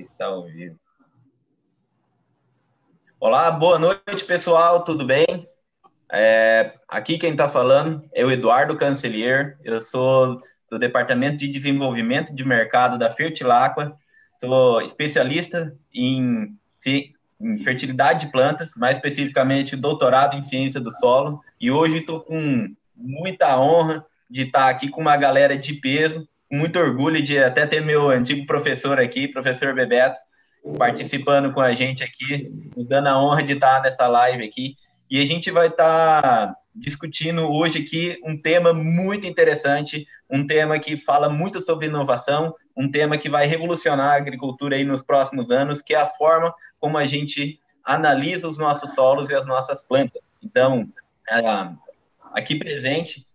Está ouvindo. Olá, boa noite, pessoal, tudo bem? É, aqui quem está falando é o Eduardo Cancelier, eu sou do Departamento de Desenvolvimento de Mercado da Fertilacqua, sou especialista em, em fertilidade de plantas, mais especificamente doutorado em ciência do solo, e hoje estou com muita honra de estar aqui com uma galera de peso, muito orgulho de até ter meu antigo professor aqui, professor Bebeto, participando com a gente aqui, nos dando a honra de estar nessa live aqui. E a gente vai estar discutindo hoje aqui um tema muito interessante, um tema que fala muito sobre inovação, um tema que vai revolucionar a agricultura aí nos próximos anos, que é a forma como a gente analisa os nossos solos e as nossas plantas. Então, é, aqui presente,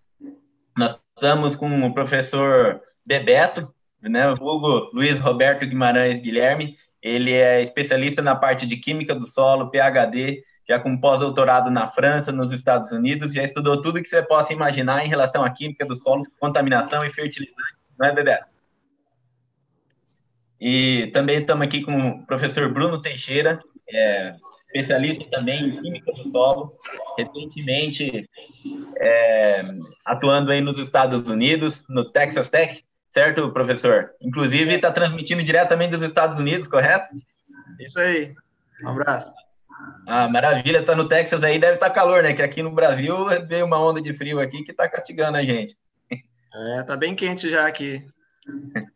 nós estamos com o professor Bebeto, né, o Hugo Luiz Roberto Guimarães Guilherme, ele é especialista na parte de química do solo, PhD, já com pós-doutorado na França, nos Estados Unidos, já estudou tudo que você possa imaginar em relação à química do solo, contaminação e fertilizante, não é, Bebeto? E também estamos aqui com o professor Bruno Teixeira, é, especialista também em química do solo, recentemente é, atuando aí nos Estados Unidos, no Texas Tech, certo, professor? Inclusive está transmitindo diretamente dos Estados Unidos, correto? Isso aí. Um abraço. Ah, maravilha, está no Texas aí, deve estar tá calor, né? Que aqui no Brasil veio uma onda de frio aqui que está castigando a gente. É, tá bem quente já aqui.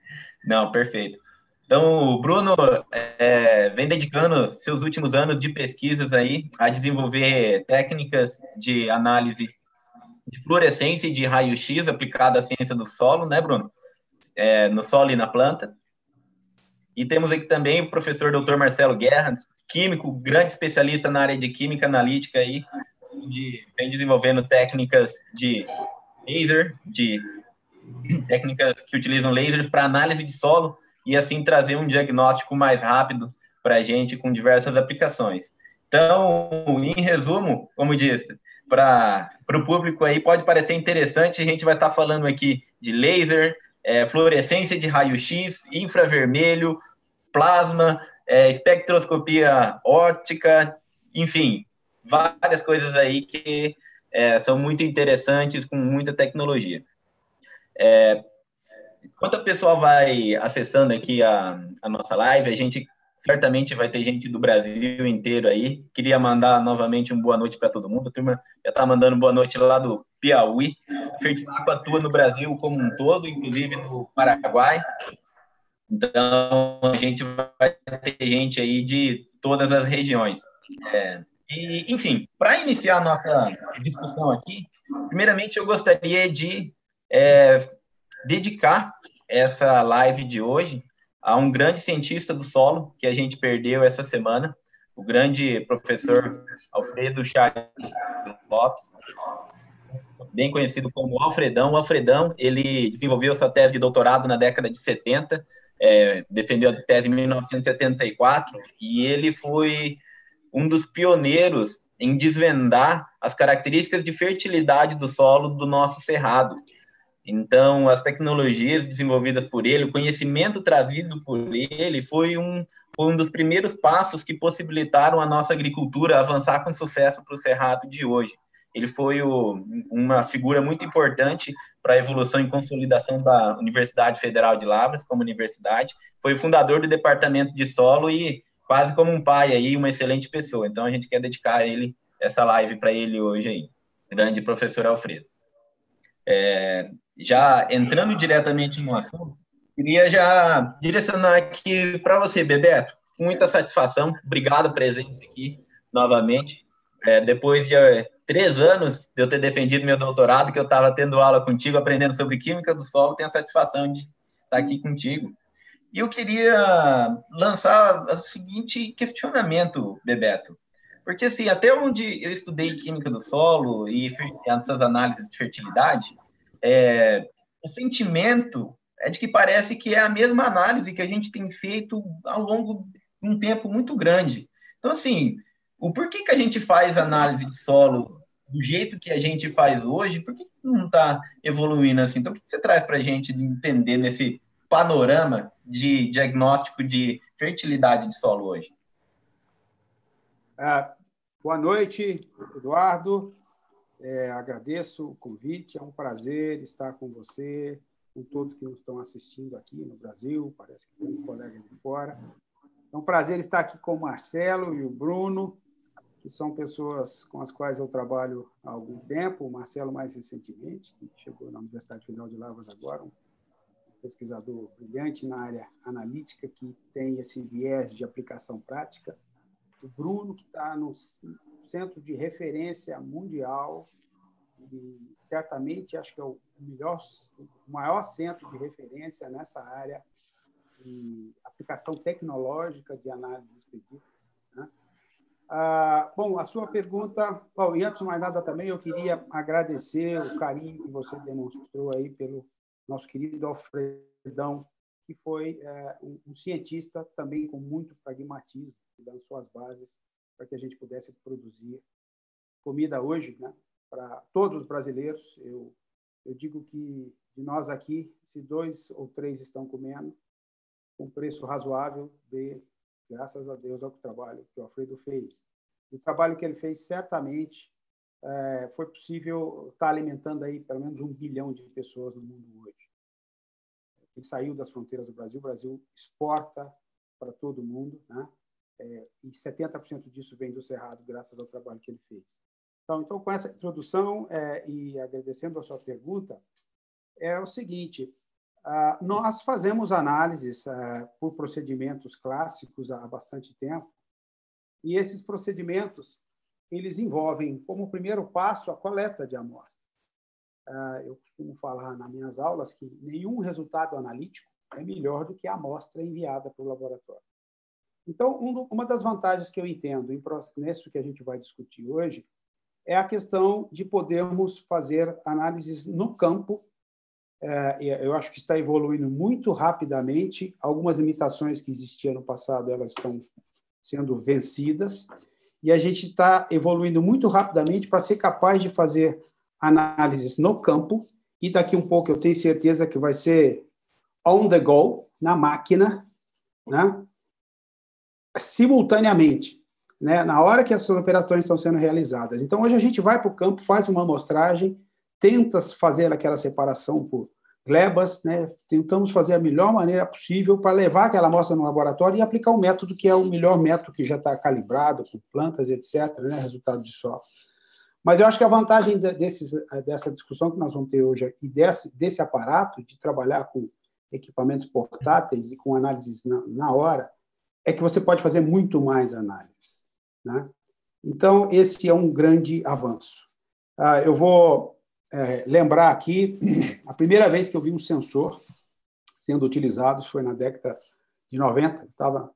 Não, perfeito. Então, o Bruno é, vem dedicando seus últimos anos de pesquisas aí a desenvolver técnicas de análise de fluorescência e de raio-x aplicada à ciência do solo, né, Bruno? É, no solo e na planta. E temos aqui também o professor Dr. Marcelo Guerra, químico, grande especialista na área de química analítica aí, de, vem desenvolvendo técnicas de laser, de técnicas que utilizam lasers para análise de solo e assim trazer um diagnóstico mais rápido para a gente com diversas aplicações. Então, em resumo, como disse, para o público aí pode parecer interessante, a gente vai estar tá falando aqui de laser, é, fluorescência de raio-x, infravermelho, plasma, é, espectroscopia óptica, enfim, várias coisas aí que é, são muito interessantes, com muita tecnologia. É, Enquanto a pessoa vai acessando aqui a, a nossa live, a gente certamente vai ter gente do Brasil inteiro aí. Queria mandar novamente um boa noite para todo mundo. A turma já está mandando boa noite lá do Piauí. A Fertilaco atua no Brasil como um todo, inclusive no Paraguai. Então, a gente vai ter gente aí de todas as regiões. É, e, enfim, para iniciar a nossa discussão aqui, primeiramente eu gostaria de é, dedicar essa live de hoje a um grande cientista do solo que a gente perdeu essa semana, o grande professor Alfredo Chaves Lopes, bem conhecido como Alfredão. O Alfredão, ele desenvolveu sua tese de doutorado na década de 70, é, defendeu a tese em 1974, e ele foi um dos pioneiros em desvendar as características de fertilidade do solo do nosso cerrado. Então, as tecnologias desenvolvidas por ele, o conhecimento trazido por ele, foi um, um dos primeiros passos que possibilitaram a nossa agricultura avançar com sucesso para o Cerrado de hoje. Ele foi o, uma figura muito importante para a evolução e consolidação da Universidade Federal de Lavras como universidade. Foi o fundador do Departamento de Solo e quase como um pai aí, uma excelente pessoa. Então, a gente quer dedicar a ele essa live para ele hoje aí. Grande professor Alfredo. É, já entrando diretamente no assunto, queria já direcionar aqui para você, Bebeto, muita satisfação. Obrigado pela presença aqui novamente. É, depois de três anos de eu ter defendido meu doutorado, que eu estava tendo aula contigo, aprendendo sobre química do solo, tenho a satisfação de estar aqui contigo. E eu queria lançar o seguinte questionamento, Bebeto. Porque, assim, até onde eu estudei química do solo e essas análises de fertilidade, é, o sentimento é de que parece que é a mesma análise que a gente tem feito ao longo de um tempo muito grande. Então, assim, o porquê que a gente faz análise de solo do jeito que a gente faz hoje, por que não está evoluindo assim? Então, o que você traz para a gente de entender nesse panorama de diagnóstico de fertilidade de solo hoje? É, boa noite, Eduardo. É, agradeço o convite, é um prazer estar com você, com todos que nos estão assistindo aqui no Brasil, parece que temos colegas de fora. É um prazer estar aqui com o Marcelo e o Bruno, que são pessoas com as quais eu trabalho há algum tempo, o Marcelo mais recentemente, que chegou na Universidade Federal de Lavras agora, um pesquisador brilhante na área analítica, que tem esse viés de aplicação prática. O Bruno, que está no centro de referência mundial e certamente acho que é o melhor, o maior centro de referência nessa área de aplicação tecnológica de análises predictas. Ah, bom, a sua pergunta, bom, e antes de mais nada também eu queria agradecer o carinho que você demonstrou aí pelo nosso querido Alfredão, que foi é, um, um, cientista também com muito pragmatismo, dando suas bases para que a gente pudesse produzir comida hoje, né, para todos os brasileiros. Eu, eu digo que de nós aqui, se dois ou três estão comendo, com preço razoável de, graças a Deus, ao trabalho que o Alfredo fez. O trabalho que ele fez, certamente, é, foi possível estar alimentando aí pelo menos um bilhão de pessoas no mundo hoje. Ele saiu das fronteiras do Brasil, o Brasil exporta para todo mundo, né? É, e 70% disso vem do Cerrado, graças ao trabalho que ele fez. Então, então com essa introdução é, e agradecendo a sua pergunta, é o seguinte: nós fazemos análises ah, por procedimentos clássicos há bastante tempo, e esses procedimentos eles envolvem como primeiro passo a coleta de amostra. Ah, eu costumo falar nas minhas aulas que nenhum resultado analítico é melhor do que a amostra enviada para o laboratório. Então, uma das vantagens que eu entendo nisso que a gente vai discutir hoje é a questão de podermos fazer análises no campo eu acho que está evoluindo muito rapidamente. Algumas limitações que existiam no passado elas estão sendo vencidas e a gente está evoluindo muito rapidamente para ser capaz de fazer análises no campo e daqui um pouco eu tenho certeza que vai ser on the go na máquina, né? Simultaneamente, né? Na hora que as operações estão sendo realizadas. Então hoje a gente vai para o campo, faz uma amostragem tenta fazer aquela separação por glebas, né? tentamos fazer a melhor maneira possível para levar aquela amostra no laboratório e aplicar o método que é o melhor método que já está calibrado com plantas, etc., né? resultado de solo. Mas eu acho que a vantagem desses, dessa discussão que nós vamos ter hoje e desse, desse aparato de trabalhar com equipamentos portáteis e com análises na, na hora é que você pode fazer muito mais análises. Né? Então, esse é um grande avanço. Ah, eu vou é, lembrar aqui, a primeira vez que eu vi um sensor sendo utilizado foi na década de 90. Estava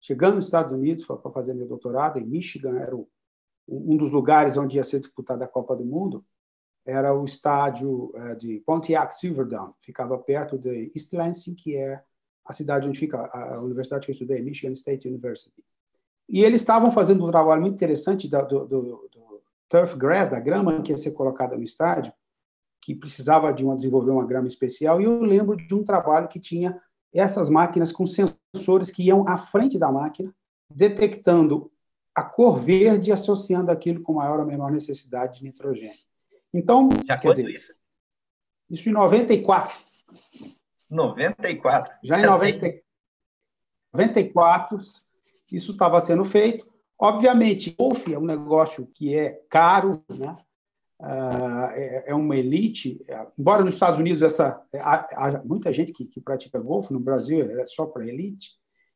chegando nos Estados Unidos para fazer meu doutorado, em Michigan, era o, um dos lugares onde ia ser disputada a Copa do Mundo, era o estádio é, de Pontiac Silverdome, ficava perto de East Lansing, que é a cidade onde fica a universidade que eu estudei, Michigan State University. E eles estavam fazendo um trabalho muito interessante do, do, do turf grass, da grama que ia ser colocada no estádio, que precisava de uma, desenvolver uma grama especial, e eu lembro de um trabalho que tinha essas máquinas com sensores que iam à frente da máquina, detectando a cor verde e associando aquilo com maior ou menor necessidade de nitrogênio. Então, Já quer dizer, isso? Isso em 94. 94? Já em 90, 94, isso estava sendo feito. Obviamente, Wolf é um negócio que é caro, né? Ah, é, é uma elite, embora nos Estados Unidos essa há, muita gente que, que pratica golfe, no Brasil é só para elite.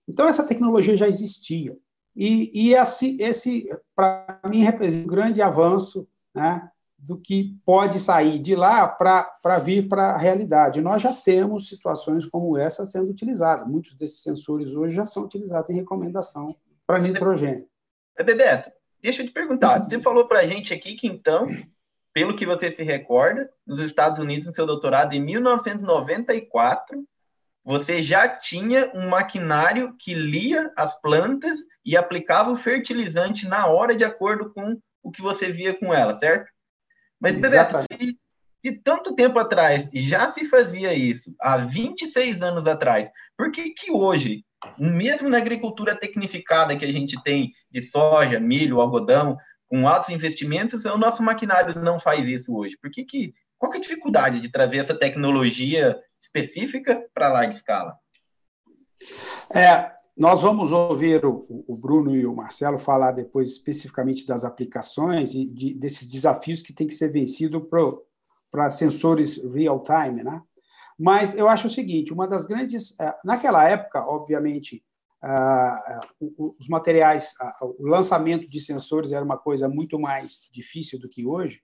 Então essa tecnologia já existia e, e esse, esse para mim representa um grande avanço, né, do que pode sair de lá para vir para a realidade. Nós já temos situações como essa sendo utilizadas. Muitos desses sensores hoje já são utilizados em recomendação para nitrogênio. Bebeto, deixa eu te perguntar. Você falou para a gente aqui que então pelo que você se recorda, nos Estados Unidos, no seu doutorado, em 1994, você já tinha um maquinário que lia as plantas e aplicava o fertilizante na hora de acordo com o que você via com ela, certo? Mas, Bebeto, se, se tanto tempo atrás já se fazia isso, há 26 anos atrás, por que que hoje, mesmo na agricultura tecnificada que a gente tem de soja, milho, algodão, com altos investimentos, o nosso maquinário não faz isso hoje. Por que, que qual que é a dificuldade de trazer essa tecnologia específica para larga escala? É, nós vamos ouvir o, o, Bruno e o Marcelo falar depois especificamente das aplicações e de, desses desafios que tem que ser vencido para sensores real-time, né? Mas eu acho o seguinte, uma das grandes... É, naquela época, obviamente, os materiais, o lançamento de sensores era uma coisa muito mais difícil do que hoje,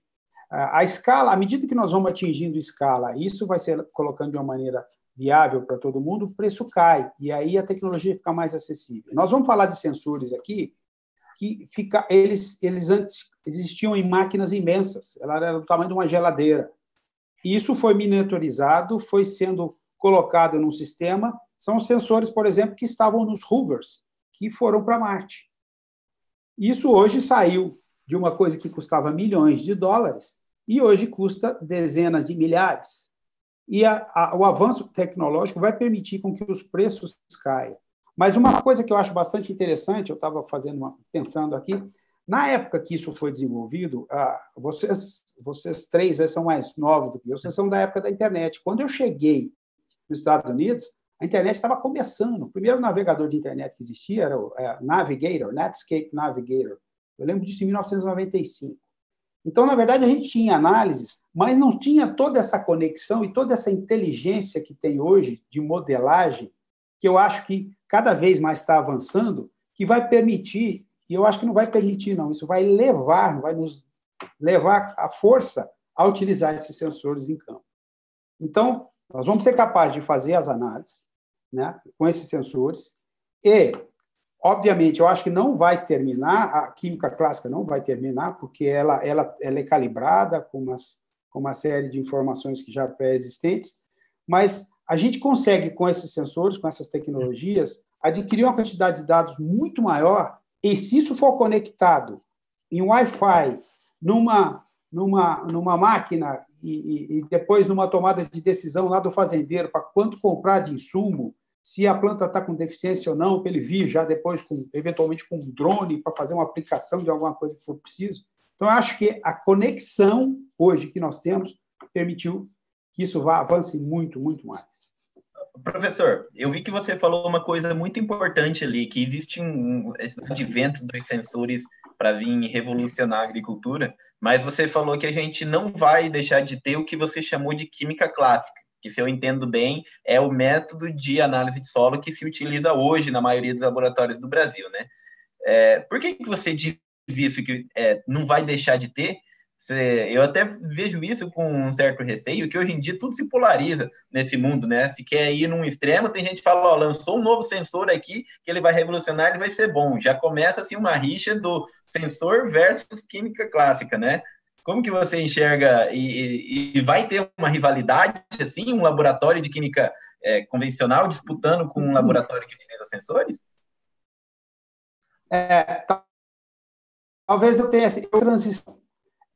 a escala, à medida que nós vamos atingindo escala, isso vai ser colocando de uma maneira viável para todo mundo, o preço cai e aí a tecnologia fica mais acessível. Nós vamos falar de sensores aqui que fica, eles, eles antes existiam em máquinas imensas, ela era do tamanho de uma geladeira. Isso foi miniaturizado, foi sendo colocado num sistema. São sensores, por exemplo, que estavam nos rovers, que foram para Marte. Isso hoje saiu de uma coisa que custava milhões de dólares e hoje custa dezenas de milhares. E a, a, o avanço tecnológico vai permitir com que os preços caiam. Mas uma coisa que eu acho bastante interessante, eu estava fazendo uma, pensando aqui, na época que isso foi desenvolvido, ah, vocês, vocês três são mais novos do que eu, vocês são da época da internet. Quando eu cheguei nos Estados Unidos, a internet estava começando. O primeiro navegador de internet que existia era o é, Navigator, Netscape Navigator. Eu lembro disso em 1995. Então, na verdade, a gente tinha análises, mas não tinha toda essa conexão e toda essa inteligência que tem hoje de modelagem, que eu acho que cada vez mais está avançando, que vai permitir, e eu acho que não vai permitir, não, isso vai levar, vai nos levar a força a utilizar esses sensores em campo. Então, nós vamos ser capazes de fazer as análises né, com esses sensores. E Obviamente, eu acho que não vai terminar, a química clássica não vai terminar, porque ela, ela, ela é calibrada com, umas, com uma série de informações que já pré-existentes, mas a gente consegue, com esses sensores, com essas tecnologias, adquirir uma quantidade de dados muito maior, e se isso for conectado em Wi-Fi, numa, numa, numa máquina e, e, depois numa tomada de decisão lá do fazendeiro para quanto comprar de insumo, se a planta está com deficiência ou não, para ele vir já depois, com, eventualmente, com um drone para fazer uma aplicação de alguma coisa que for preciso. Então, eu acho que a conexão hoje que nós temos permitiu que isso vá, avance muito, muito mais. Professor, eu vi que você falou uma coisa muito importante ali, que existe um advento dos sensores para vir revolucionar a agricultura, mas você falou que a gente não vai deixar de ter o que você chamou de química clássica que, se eu entendo bem, é o método de análise de solo que se utiliza hoje na maioria dos laboratórios do Brasil, né? É, por que, que você diz isso que é, não vai deixar de ter? Eu até vejo isso com um certo receio, que hoje em dia tudo se polariza nesse mundo, né? Se quer ir num extremo, tem gente que fala, ó, lançou um novo sensor aqui, que ele vai revolucionar, ele vai ser bom. Já começa, assim, uma rixa do sensor versus química clássica, né? Como que você enxerga e, e vai ter uma rivalidade assim, um laboratório de química é, convencional disputando com um laboratório que utiliza sensores? É, talvez eu tenha essa transição.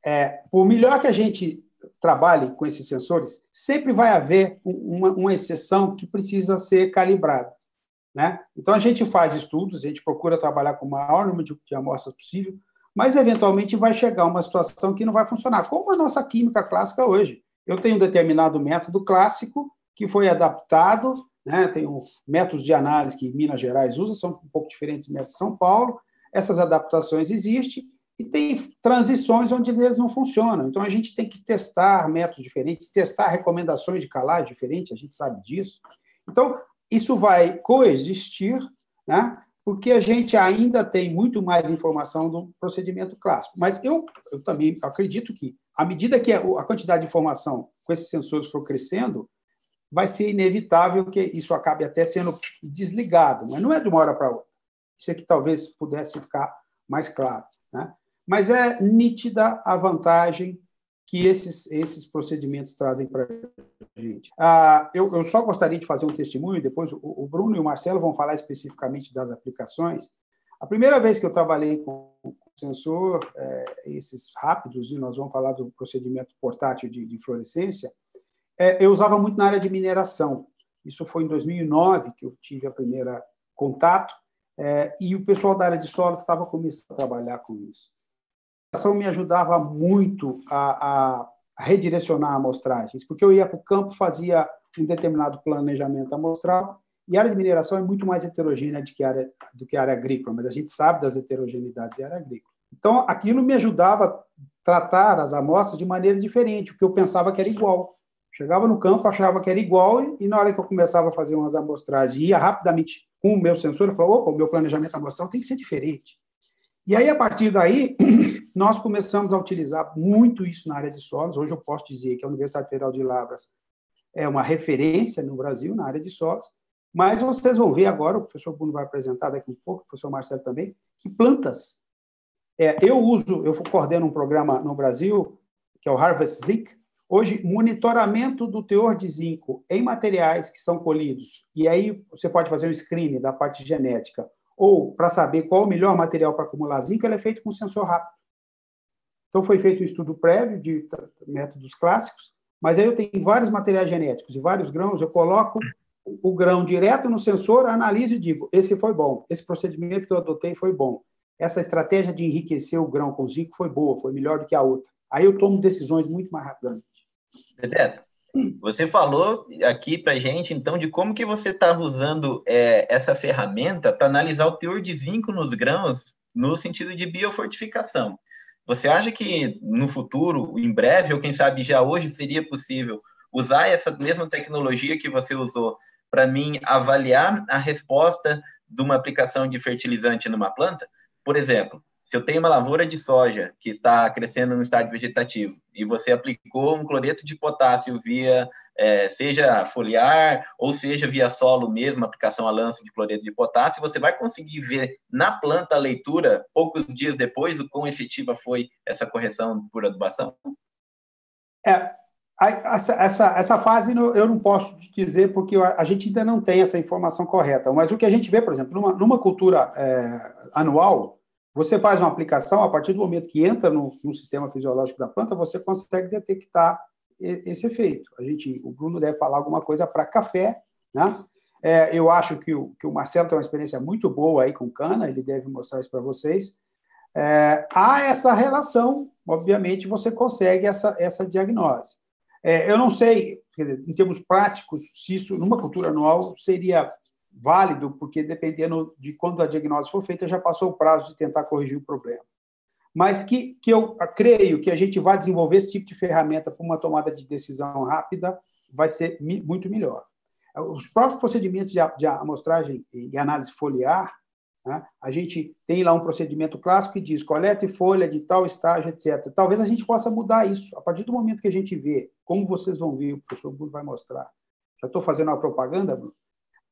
É, por melhor que a gente trabalhe com esses sensores, sempre vai haver uma, uma exceção que precisa ser calibrada. Né? Então, a gente faz estudos, a gente procura trabalhar com o maior número de, de amostras possível, mas eventualmente vai chegar uma situação que não vai funcionar, como a nossa química clássica hoje. Eu tenho um determinado método clássico que foi adaptado, né? tenho métodos de análise que Minas Gerais usa, são um pouco diferentes do método de São Paulo, essas adaptações existem, e tem transições onde eles não funcionam. Então, a gente tem que testar métodos diferentes, testar recomendações de calagem diferentes, a gente sabe disso. Então, isso vai coexistir, né? porque a gente ainda tem muito mais informação do procedimento clássico. Mas eu, eu também acredito que, à medida que a quantidade de informação com esses sensores for crescendo, vai ser inevitável que isso acabe até sendo desligado, mas não é de uma hora para outra. Isso aqui talvez pudesse ficar mais claro. Né? Mas é nítida a vantagem que esses, esses procedimentos trazem para a gente. Ah, eu, eu, só gostaria de fazer um testemunho, depois o, o, Bruno e o Marcelo vão falar especificamente das aplicações. A primeira vez que eu trabalhei com, sensor, é, esses rápidos, e nós vamos falar do procedimento portátil de, de fluorescência, é, eu usava muito na área de mineração. Isso foi em 2009 que eu tive a primeira contato, é, e o pessoal da área de solo estava começando a trabalhar com isso. Ação me ajudava muito a, a, redirecionar amostragens, porque eu ia para o campo, fazia um determinado planejamento amostral, e a área de mineração é muito mais heterogênea do que área, do que a área agrícola, mas a gente sabe das heterogeneidades da área agrícola. Então, aquilo me ajudava a tratar as amostras de maneira diferente, o que eu pensava que era igual. Chegava no campo, achava que era igual, e na hora que eu começava a fazer umas amostragens, ia rapidamente com o meu sensor, eu falava, opa, o meu planejamento amostral tem que ser diferente. E aí, a partir daí, nós começamos a utilizar muito isso na área de solos. Hoje eu posso dizer que a Universidade Federal de Lavras é uma referência no Brasil na área de solos, mas vocês vão ver agora, o professor Bruno vai apresentar daqui um pouco, o professor Marcelo também, que plantas. É, eu uso, eu coordeno um programa no Brasil, que é o Harvest Zinc, Hoje, monitoramento do teor de zinco em materiais que são colhidos, e aí você pode fazer um screening da parte genética, ou para saber qual o melhor material para acumular zinco, ele é feito com sensor rápido. Então, foi feito um estudo prévio de métodos clássicos, mas aí eu tenho vários materiais genéticos e vários grãos, eu coloco o grão direto no sensor, analiso e digo: esse foi bom, esse procedimento que eu adotei foi bom, essa estratégia de enriquecer o grão com zinco foi boa, foi melhor do que a outra. Aí eu tomo decisões muito mais rapidamente. Bebeto, você falou aqui para gente, então, de como que você estava usando é, essa ferramenta para analisar o teor de zinco nos grãos no sentido de biofortificação. Você acha que no futuro, em breve, ou quem sabe já hoje, seria possível usar essa mesma tecnologia que você usou para mim avaliar a resposta de uma aplicação de fertilizante numa planta? Por exemplo, se eu tenho uma lavoura de soja que está crescendo no estádio vegetativo e você aplicou um cloreto de potássio via, é, seja foliar ou seja via solo mesmo, aplicação a lanço de cloreto de potássio, você vai conseguir ver na planta a leitura, poucos dias depois, o quão efetiva foi essa correção por adubação? É, essa, essa, essa fase eu não posso dizer porque a gente ainda não tem essa informação correta, mas o que a gente vê, por exemplo, numa, numa cultura é, anual, você faz uma aplicação, a partir do momento que entra no, no sistema fisiológico da planta, você consegue detectar esse efeito. A gente, o Bruno deve falar alguma coisa para café, né? É, eu acho que o, que o Marcelo tem uma experiência muito boa aí com cana, ele deve mostrar isso para vocês. É, há essa relação, obviamente, você consegue essa, essa diagnose. É, eu não sei, em termos práticos, se isso, numa cultura anual, seria válido, porque dependendo de quando a diagnose for feita, já passou o prazo de tentar corrigir o problema. Mas que, que eu creio que a gente vai desenvolver esse tipo de ferramenta para uma tomada de decisão rápida vai ser muito melhor. Os próprios procedimentos de, de amostragem e análise foliar, né, a gente tem lá um procedimento clássico que diz coleta folha de tal estágio, etc. Talvez a gente possa mudar isso. A partir do momento que a gente vê, como vocês vão ver, o professor Bruno vai mostrar. Já estou fazendo uma propaganda, Bruno?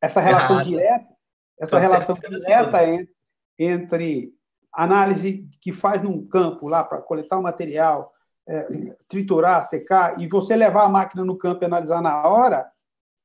essa relação Errado. direta, essa relação direta entre, entre análise que faz num campo lá para coletar o material, é, triturar, secar, e você levar a máquina no campo e analisar na hora,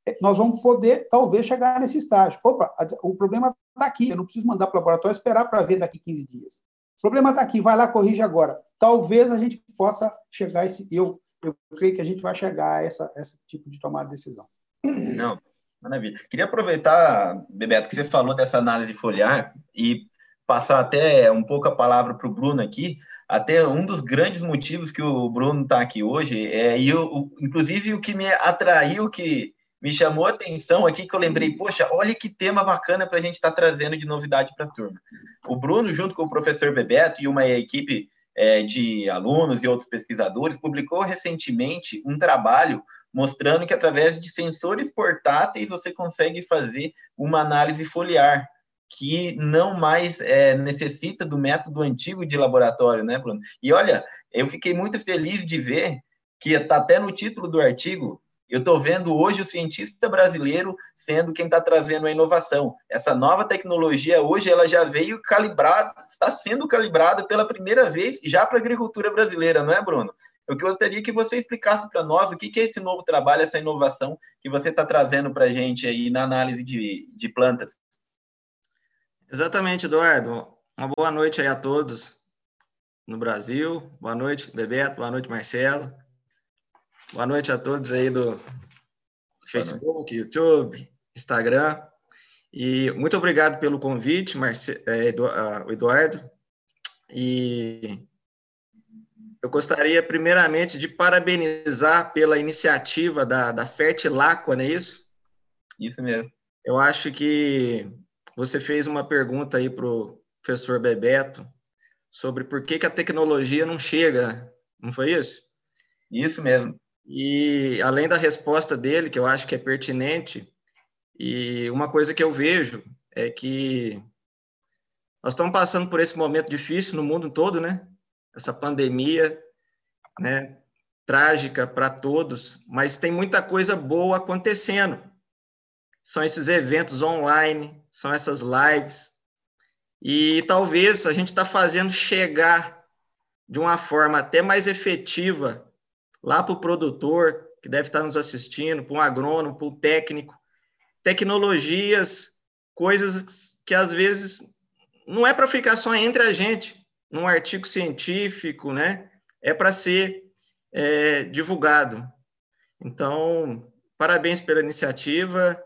é, nós vamos poder, talvez, chegar nesse estágio. Opa, o problema está aqui, eu não preciso mandar para o laboratório esperar para ver daqui 15 dias. O problema está aqui, vai lá, corrige agora. Talvez a gente possa chegar a esse. Eu, eu creio que a gente vai chegar a essa, esse tipo de tomada de decisão. Não, Maravilha. Queria aproveitar, Bebeto, que você falou dessa análise foliar e passar até um pouco a palavra para o Bruno aqui. Até um dos grandes motivos que o Bruno está aqui hoje, é, e eu, inclusive o que me atraiu, que me chamou a atenção aqui, que eu lembrei, poxa, olha que tema bacana para a gente estar tá trazendo de novidade para a turma. O Bruno, junto com o professor Bebeto e uma equipe é, de alunos e outros pesquisadores, publicou recentemente um trabalho mostrando que através de sensores portáteis você consegue fazer uma análise foliar, que não mais é, necessita do método antigo de laboratório, né, Bruno? E olha, eu fiquei muito feliz de ver que está até no título do artigo, eu estou vendo hoje o cientista brasileiro sendo quem está trazendo a inovação. Essa nova tecnologia hoje ela já veio calibrada, está sendo calibrada pela primeira vez já para a agricultura brasileira, não é, Bruno? Eu gostaria que você explicasse para nós o que é esse novo trabalho, essa inovação que você está trazendo para a gente aí na análise de, de plantas. Exatamente, Eduardo. Uma boa noite aí a todos no Brasil. Boa noite, Bebeto. Boa noite, Marcelo. Boa noite a todos aí do Facebook, YouTube, Instagram. E muito obrigado pelo convite, Marce é, Eduardo. E eu gostaria, primeiramente, de parabenizar pela iniciativa da, da Fertilacqua, não é isso? Isso mesmo. Eu acho que você fez uma pergunta aí para o professor Bebeto sobre por que, que a tecnologia não chega, não foi isso? Isso mesmo. E além da resposta dele, que eu acho que é pertinente, e uma coisa que eu vejo é que nós estamos passando por esse momento difícil no mundo todo, né? Essa pandemia, né? Trágica para todos, mas tem muita coisa boa acontecendo. São esses eventos online, são essas lives, e talvez a gente está fazendo chegar de uma forma até mais efetiva lá para o produtor que deve estar nos assistindo, para um agrônomo, para o técnico, tecnologias, coisas que às vezes não é para ficar só entre a gente, num artigo científico, né? É para ser é, divulgado. Então, parabéns pela iniciativa.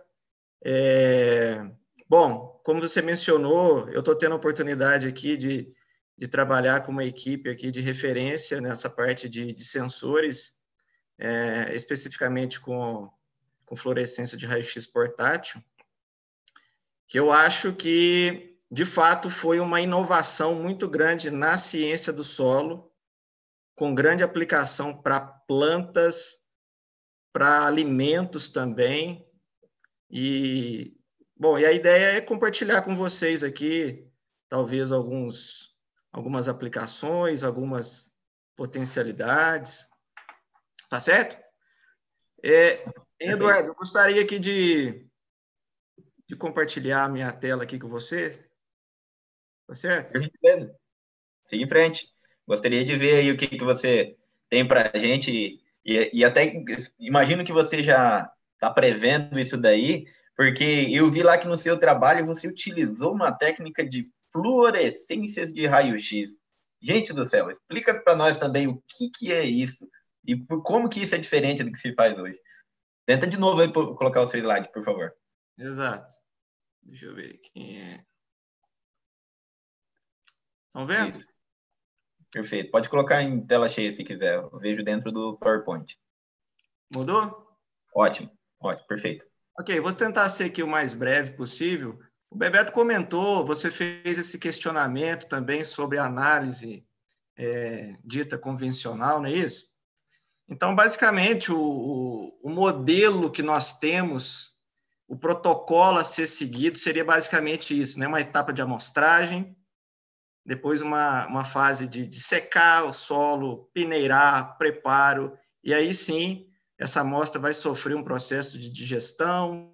É, bom, como você mencionou, eu estou tendo a oportunidade aqui de, de trabalhar com uma equipe aqui de referência nessa parte de, de sensores, é, especificamente com com fluorescência de raio-x portátil, que eu acho que, de fato, foi uma inovação muito grande na ciência do solo, com grande aplicação para plantas, para alimentos também. E, bom, e a ideia é compartilhar com vocês aqui, talvez, alguns, algumas aplicações, algumas potencialidades. Tá certo? É, Eduardo, eu gostaria aqui de, de compartilhar a minha tela aqui com você. Tá certo? Beleza. Siga em frente. Gostaria de ver aí o que, que você tem para a gente. E, e até imagino que você já está prevendo isso daí, porque eu vi lá que no seu trabalho você utilizou uma técnica de fluorescências de raio-x. Gente do céu, explica para nós também o que, que é isso e como que isso é diferente do que se faz hoje. Tenta de novo aí colocar o seu slide, por favor. Exato. Deixa eu ver quem é. Estão vendo? Isso. Perfeito. Pode colocar em tela cheia se quiser. Eu vejo dentro do PowerPoint. Mudou? Ótimo, ótimo, perfeito. Ok, vou tentar ser aqui o mais breve possível. O Bebeto comentou, você fez esse questionamento também sobre a análise é, dita convencional, não é isso? Então, basicamente, o, o, o, modelo que nós temos, o protocolo a ser seguido seria basicamente isso, né? Uma etapa de amostragem, depois uma, uma fase de, de secar o solo, peneirar, preparo, e aí sim, essa amostra vai sofrer um processo de digestão,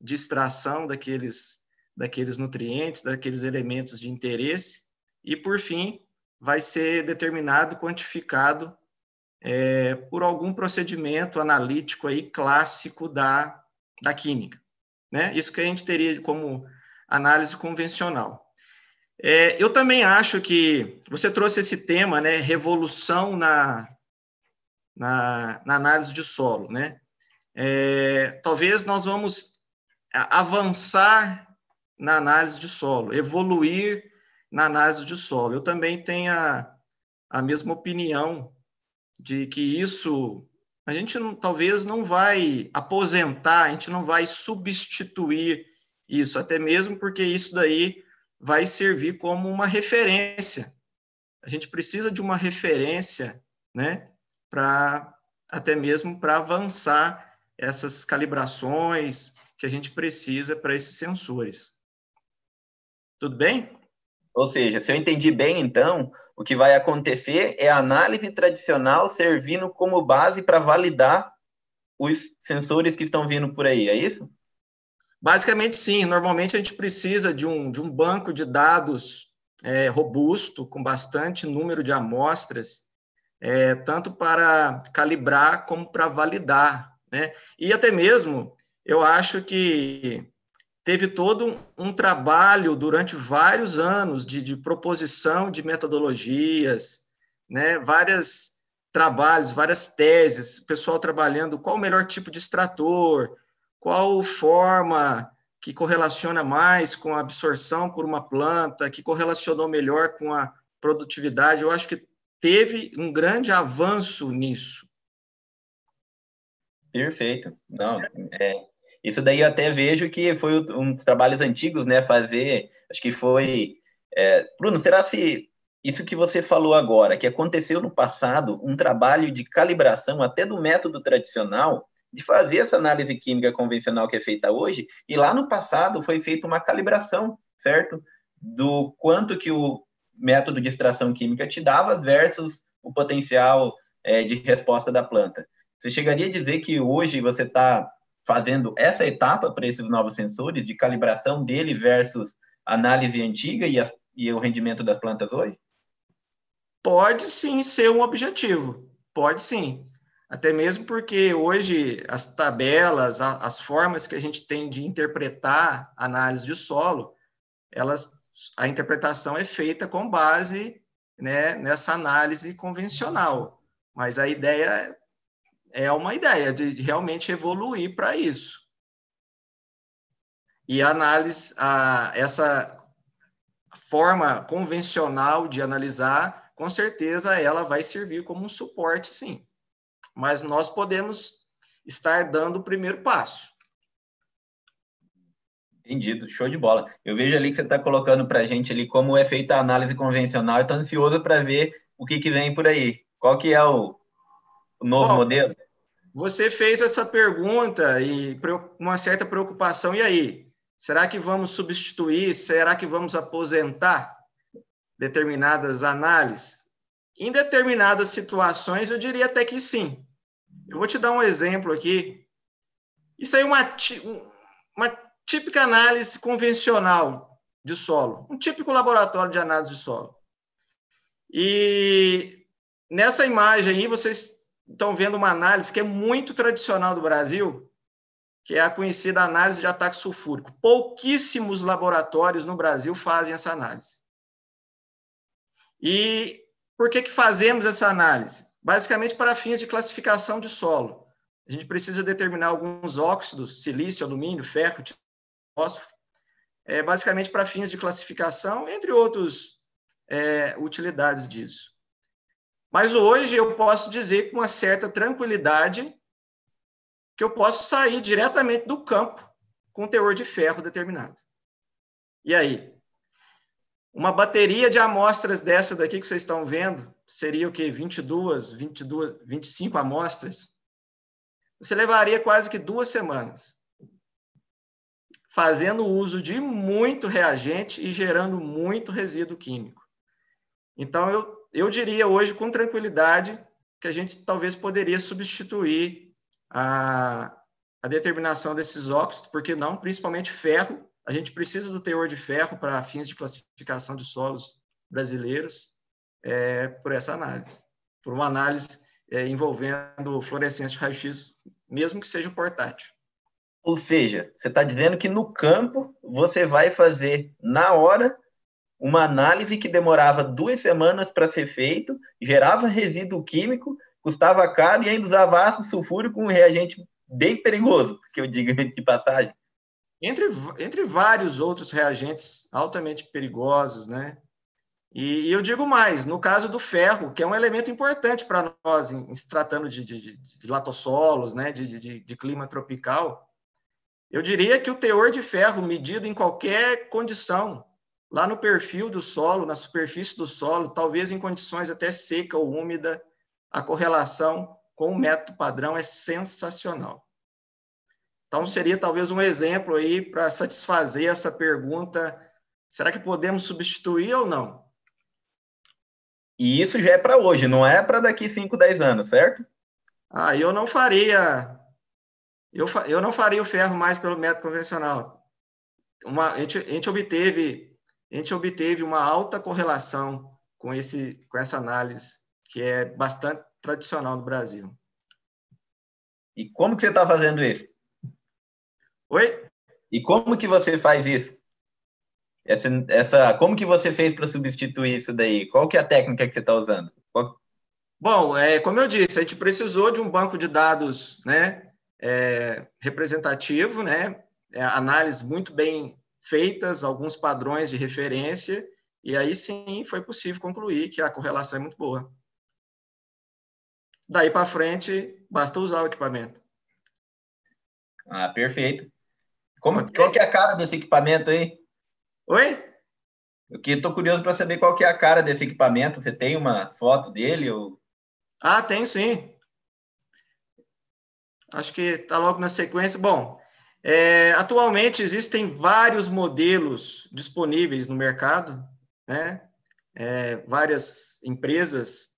de extração daqueles, daqueles nutrientes, daqueles elementos de interesse, e, por fim, vai ser determinado, quantificado é, por algum procedimento analítico aí clássico da, da química. Né? Isso que a gente teria como análise convencional. É, eu também acho que você trouxe esse tema, né, revolução na, na, na análise de solo, né? É, talvez nós vamos avançar na análise de solo, evoluir na análise de solo. Eu também tenho a, a mesma opinião de que isso a gente não, talvez não vai aposentar, a gente não vai substituir isso, até mesmo porque isso daí vai servir como uma referência. A gente precisa de uma referência, né, para até mesmo para avançar essas calibrações que a gente precisa para esses sensores. Tudo bem? Ou seja, se eu entendi bem, então, o que vai acontecer é a análise tradicional servindo como base para validar os sensores que estão vindo por aí, é isso? Basicamente, sim. Normalmente a gente precisa de um, de um banco de dados é, robusto, com bastante número de amostras, é, tanto para calibrar como para validar. Né? E até mesmo, eu acho que teve todo um, trabalho durante vários anos de, de proposição de metodologias, né, vários trabalhos, várias teses, pessoal trabalhando qual o melhor tipo de extrator, qual forma que correlaciona mais com a absorção por uma planta, que correlacionou melhor com a produtividade. Eu acho que teve um grande avanço nisso. Perfeito. Não, é, isso daí eu até vejo que foi um dos trabalhos antigos, né? Fazer, acho que foi. É, Bruno, será se isso que você falou agora, que aconteceu no passado, um trabalho de calibração até do método tradicional, de fazer essa análise química convencional que é feita hoje, e lá no passado foi feita uma calibração, certo? Do quanto que o método de extração química te dava versus o potencial é, de resposta da planta. Você chegaria a dizer que hoje você está fazendo essa etapa para esses novos sensores de calibração dele versus análise antiga e, e o rendimento das plantas hoje? Pode sim ser um objetivo, pode sim. Até mesmo porque hoje as tabelas, as formas que a gente tem de interpretar análise de solo, elas, a interpretação é feita com base né, nessa análise convencional. Mas a ideia é uma ideia de realmente evoluir para isso. E a análise, a, essa forma convencional de analisar, com certeza ela vai servir como um suporte, sim mas nós podemos estar dando o primeiro passo. Entendido, show de bola. Eu vejo ali que você está colocando para a gente ali como é feita a análise convencional. Estou ansioso para ver o que, que vem por aí. Qual que é o, o novo Bom, modelo? Você fez essa pergunta e uma certa preocupação. E aí? Será que vamos substituir? Será que vamos aposentar determinadas análises? Em determinadas situações, eu diria até que sim. Eu vou te dar um exemplo aqui. Isso aí é uma, uma típica análise convencional de solo, um típico laboratório de análise de solo. E nessa imagem aí, vocês estão vendo uma análise que é muito tradicional do Brasil, que é a conhecida análise de ataque sulfúrico. Pouquíssimos laboratórios no Brasil fazem essa análise. E por que, que fazemos essa análise? basicamente para fins de classificação de solo. A gente precisa determinar alguns óxidos, silício, alumínio, ferro, fósforo, é, basicamente para fins de classificação, entre outras é, utilidades disso. Mas hoje eu posso dizer com uma certa tranquilidade que eu posso sair diretamente do campo com teor de ferro determinado. E aí? Uma bateria de amostras dessa daqui que vocês estão vendo, seria o quê? 22, 22, 25 amostras? Você levaria quase que duas semanas fazendo uso de muito reagente e gerando muito resíduo químico. Então, eu, eu diria hoje com tranquilidade que a gente talvez poderia substituir a, a determinação desses óxidos, porque não, principalmente ferro, a gente precisa do teor de ferro para fins de classificação de solos brasileiros é, por essa análise, por uma análise é, envolvendo fluorescência de raio-x, mesmo que seja portátil. Ou seja, você está dizendo que no campo você vai fazer na hora uma análise que demorava duas semanas para ser feito, gerava resíduo químico, custava caro e ainda usava ácido sulfúrico, um reagente bem perigoso, que eu digo de passagem entre, entre vários outros reagentes altamente perigosos, né? E, e, eu digo mais, no caso do ferro, que é um elemento importante para nós, em, em, se tratando de, de, de latossolos, né, de, de, de clima tropical, eu diria que o teor de ferro medido em qualquer condição, lá no perfil do solo, na superfície do solo, talvez em condições até seca ou úmida, a correlação com o método padrão é sensacional. Então, seria talvez um exemplo aí para satisfazer essa pergunta: será que podemos substituir ou não? E isso já é para hoje, não é para daqui 5, 10 anos, certo? Ah, eu não faria. Eu, eu não faria o ferro mais pelo método convencional. Uma, a, gente, a, gente obteve, a gente obteve uma alta correlação com, esse, com essa análise, que é bastante tradicional no Brasil. E como que você está fazendo isso? Oi? E como que você faz isso? Essa, essa, como que você fez para substituir isso daí? Qual que é a técnica que você está usando? Qual... Bom, é, como eu disse, a gente precisou de um banco de dados né, é, representativo, né, é, análises muito bem feitas, alguns padrões de referência, e aí sim foi possível concluir que a correlação é muito boa. Daí para frente, basta usar o equipamento. Ah, perfeito. Como, okay. Qual que é a cara desse equipamento aí? Oi? Eu estou curioso para saber qual que é a cara desse equipamento. Você tem uma foto dele? Ou... Ah, tenho sim. Acho que está logo na sequência. Bom, é, atualmente existem vários modelos disponíveis no mercado, né? É, várias empresas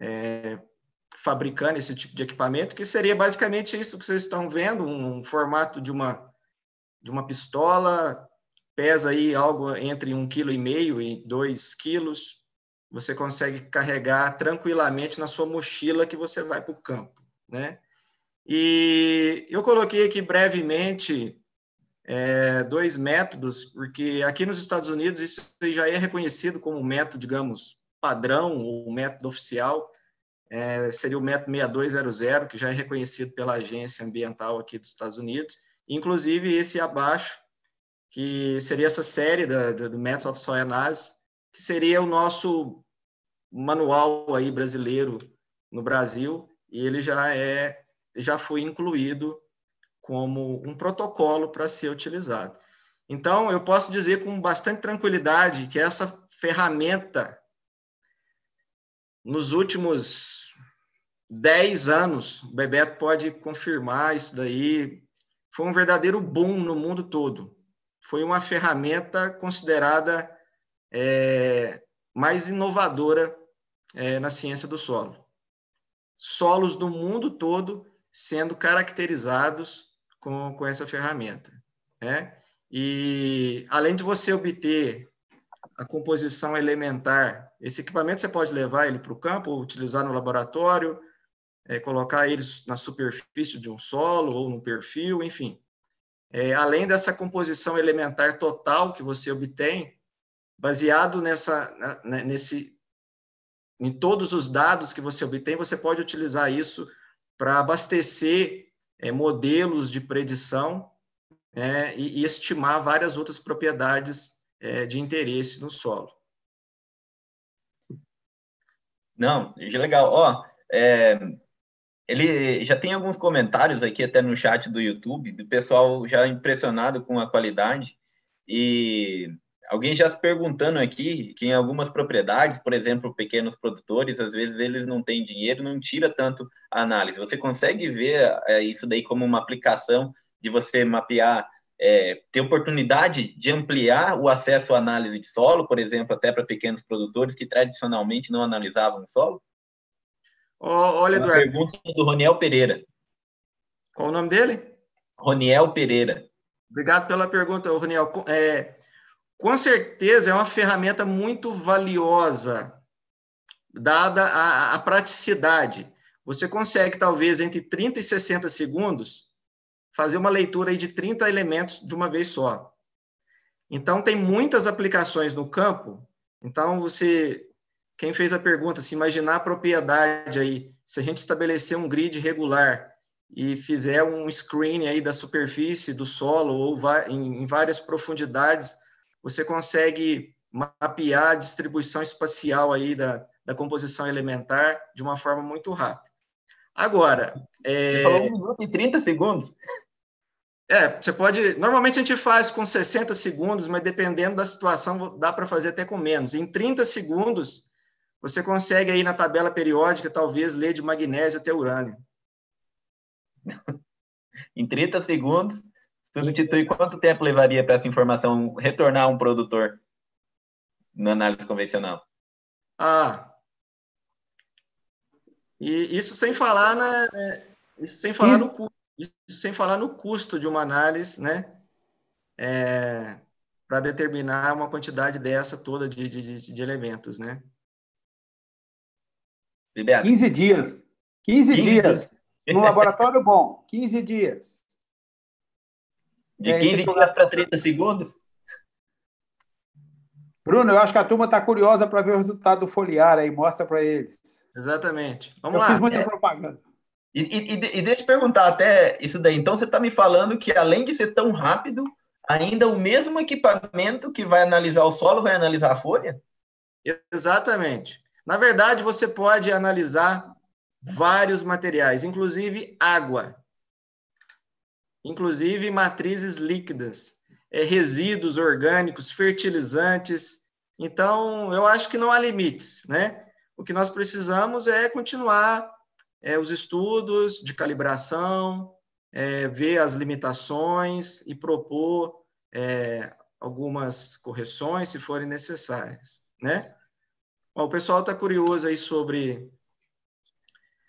é, fabricando esse tipo de equipamento, que seria basicamente isso que vocês estão vendo, um formato de uma, de uma pistola, pesa aí algo entre um quilo e meio e dois quilos, você consegue carregar tranquilamente na sua mochila que você vai para o campo, né? E eu coloquei aqui brevemente é, dois métodos, porque aqui nos Estados Unidos isso já é reconhecido como um método, digamos, padrão ou método oficial, é, seria o método 6200, que já é reconhecido pela agência ambiental aqui dos Estados Unidos, inclusive esse abaixo, que seria essa série da, da, do Methods of Soil Analysis, que seria o nosso manual aí brasileiro no Brasil, e ele já é já foi incluído como um protocolo para ser utilizado. Então, eu posso dizer com bastante tranquilidade que essa ferramenta, nos últimos 10 anos, o Bebeto pode confirmar isso daí, foi um verdadeiro boom no mundo todo. Foi uma ferramenta considerada é, mais inovadora é, na ciência do solo. Solos do mundo todo sendo caracterizados com, com essa ferramenta. Né? E além de você obter a composição elementar, esse equipamento você pode levar ele para o campo, utilizar no laboratório, é, colocar eles na superfície de um solo ou no perfil, enfim. É, além dessa composição elementar total que você obtém, baseado nessa, na, nesse, em todos os dados que você obtém, você pode utilizar isso para abastecer é, modelos de predição é, e, e, estimar várias outras propriedades é, de interesse no solo. Não, legal. Ó, é, ele já tem alguns comentários aqui até no chat do YouTube, do pessoal já impressionado com a qualidade e Alguém já se perguntando aqui que em algumas propriedades, por exemplo, pequenos produtores, às vezes eles não têm dinheiro, não tira tanto a análise. Você consegue ver é, isso daí como uma aplicação de você mapear, é, ter oportunidade de ampliar o acesso à análise de solo, por exemplo, até para pequenos produtores que tradicionalmente não analisavam o solo? Oh, olha, Eduardo. Pergunta do Roniel Pereira. Qual o nome dele? Roniel Pereira. Obrigado pela pergunta, Roniel. É, com certeza é uma ferramenta muito valiosa, dada a, a praticidade. Você consegue, talvez, entre 30 e 60 segundos, fazer uma leitura de 30 elementos de uma vez só. Então, tem muitas aplicações no campo. Então, você, quem fez a pergunta, se imaginar a propriedade aí, se a gente estabelecer um grid regular e fizer um screen aí da superfície do solo ou em várias profundidades, você consegue mapear a distribuição espacial aí da, da composição elementar de uma forma muito rápida. Agora... É... Você falou um minuto e 30 segundos? É, você pode... Normalmente a gente faz com 60 segundos, mas dependendo da situação, dá para fazer até com menos. Em 30 segundos, você consegue aí na tabela periódica, talvez, ler de magnésio até urânio. em 30 segundos, Substituir quanto tempo levaria para essa informação retornar a um produtor na análise convencional? Ah, e isso sem falar na, isso sem falar isso. no isso sem falar no custo de uma análise, né? É, para determinar uma quantidade dessa toda de, de, de elementos, né? Liberto. 15 dias. 15, 15 dias. No laboratório bom, 15 dias. De é, 15 dias para 30 segundos? Bruno, eu acho que a turma está curiosa para ver o resultado do foliar aí. Mostra para eles. Exatamente. Vamos eu lá. Fiz muita é. propaganda. E, e, e deixa eu perguntar até isso daí. Então, você está me falando que, além de ser tão rápido, ainda o mesmo equipamento que vai analisar o solo vai analisar a folha? Exatamente. Na verdade, você pode analisar vários materiais, inclusive água, inclusive matrizes líquidas, é, resíduos orgânicos, fertilizantes. Então, eu acho que não há limites, né? O que nós precisamos é continuar é, os estudos de calibração, é, ver as limitações e propor é, algumas correções, se forem necessárias, né? Bom, o pessoal está curioso aí sobre...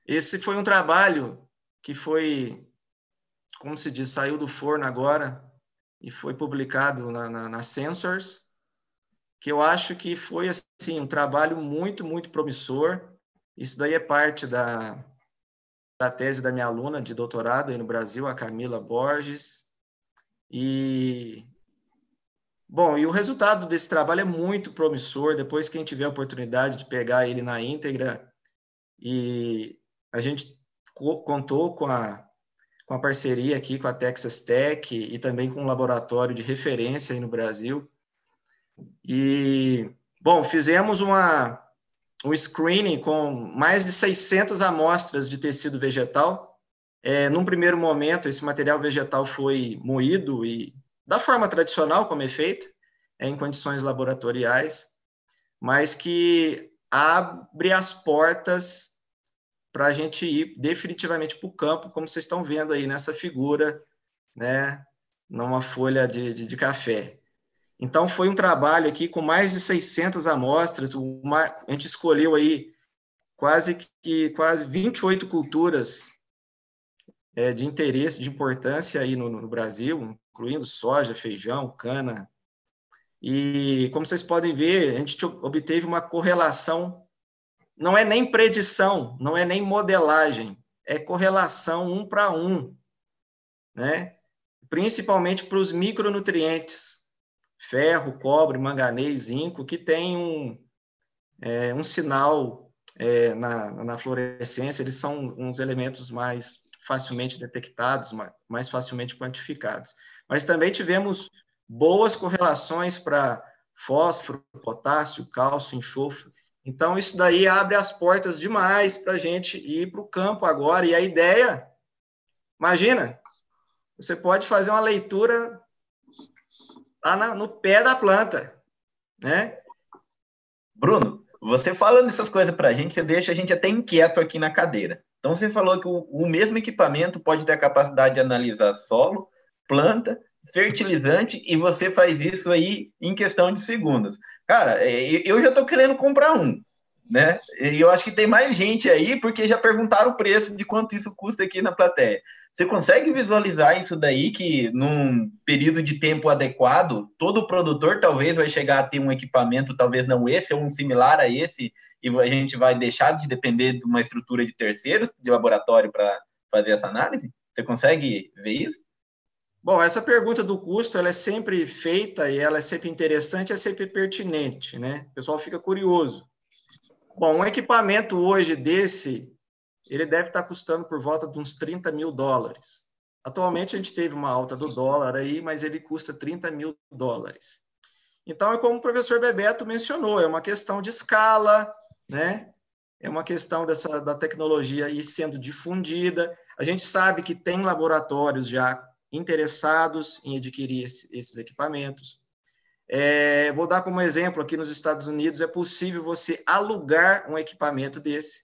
Esse foi um trabalho que foi, como se diz, saiu do forno agora e foi publicado na, na, na Sensors, que eu acho que foi assim um trabalho muito, muito promissor. Isso daí é parte da, da tese da minha aluna de doutorado aí no Brasil, a Camila Borges. E bom, e o resultado desse trabalho é muito promissor. Depois quem tiver a oportunidade de pegar ele na íntegra e a gente contou com a com a parceria aqui com a Texas Tech e também com um laboratório de referência aí no Brasil. E bom, fizemos uma um screening com mais de 600 amostras de tecido vegetal. É, num primeiro momento, esse material vegetal foi moído e da forma tradicional como é feita, é, em condições laboratoriais, mas que abre as portas para a gente ir definitivamente para o campo, como vocês estão vendo aí nessa figura, né, numa folha de, de, de café. Então, foi um trabalho aqui com mais de 600 amostras. Uma, a gente escolheu aí quase que quase 28 culturas é, de interesse, de importância aí no, no, Brasil, incluindo soja, feijão, cana. E, como vocês podem ver, a gente obteve uma correlação, não é nem predição, não é nem modelagem, é correlação um para um, né? principalmente para os micronutrientes ferro, cobre, manganês, zinco, que tem um, é, um sinal é, na, na fluorescência, eles são uns elementos mais facilmente detectados, mais facilmente quantificados. Mas também tivemos boas correlações para fósforo, potássio, cálcio, enxofre. Então, isso daí abre as portas demais para a gente ir para o campo agora. E a ideia, imagina, você pode fazer uma leitura lá na, no pé da planta, né? Bruno, você falando essas coisas para a gente, você deixa a gente até inquieto aqui na cadeira. Então, você falou que o, o mesmo equipamento pode ter a capacidade de analisar solo, planta, fertilizante, e você faz isso aí em questão de segundos. Cara, é, eu já estou querendo comprar um, né? E eu acho que tem mais gente aí, porque já perguntaram o preço de quanto isso custa aqui na plateia. Você consegue visualizar isso daí, que num período de tempo adequado, todo produtor talvez vai chegar a ter um equipamento, talvez não esse, ou um similar a esse, e a gente vai deixar de depender de uma estrutura de terceiros, de laboratório, para fazer essa análise? Você consegue ver isso? Bom, essa pergunta do custo, ela é sempre feita e ela é sempre interessante, é sempre pertinente, né? O pessoal fica curioso. Bom, um equipamento hoje desse, ele deve estar custando por volta de uns 30 mil dólares. Atualmente a gente teve uma alta do dólar aí, mas ele custa 30 mil dólares. Então, é como o professor Bebeto mencionou, é uma questão de escala, né? É uma questão dessa, da tecnologia ir sendo difundida. A gente sabe que tem laboratórios já interessados em adquirir esse, esses equipamentos. É, vou dar como exemplo, aqui nos Estados Unidos é possível você alugar um equipamento desse.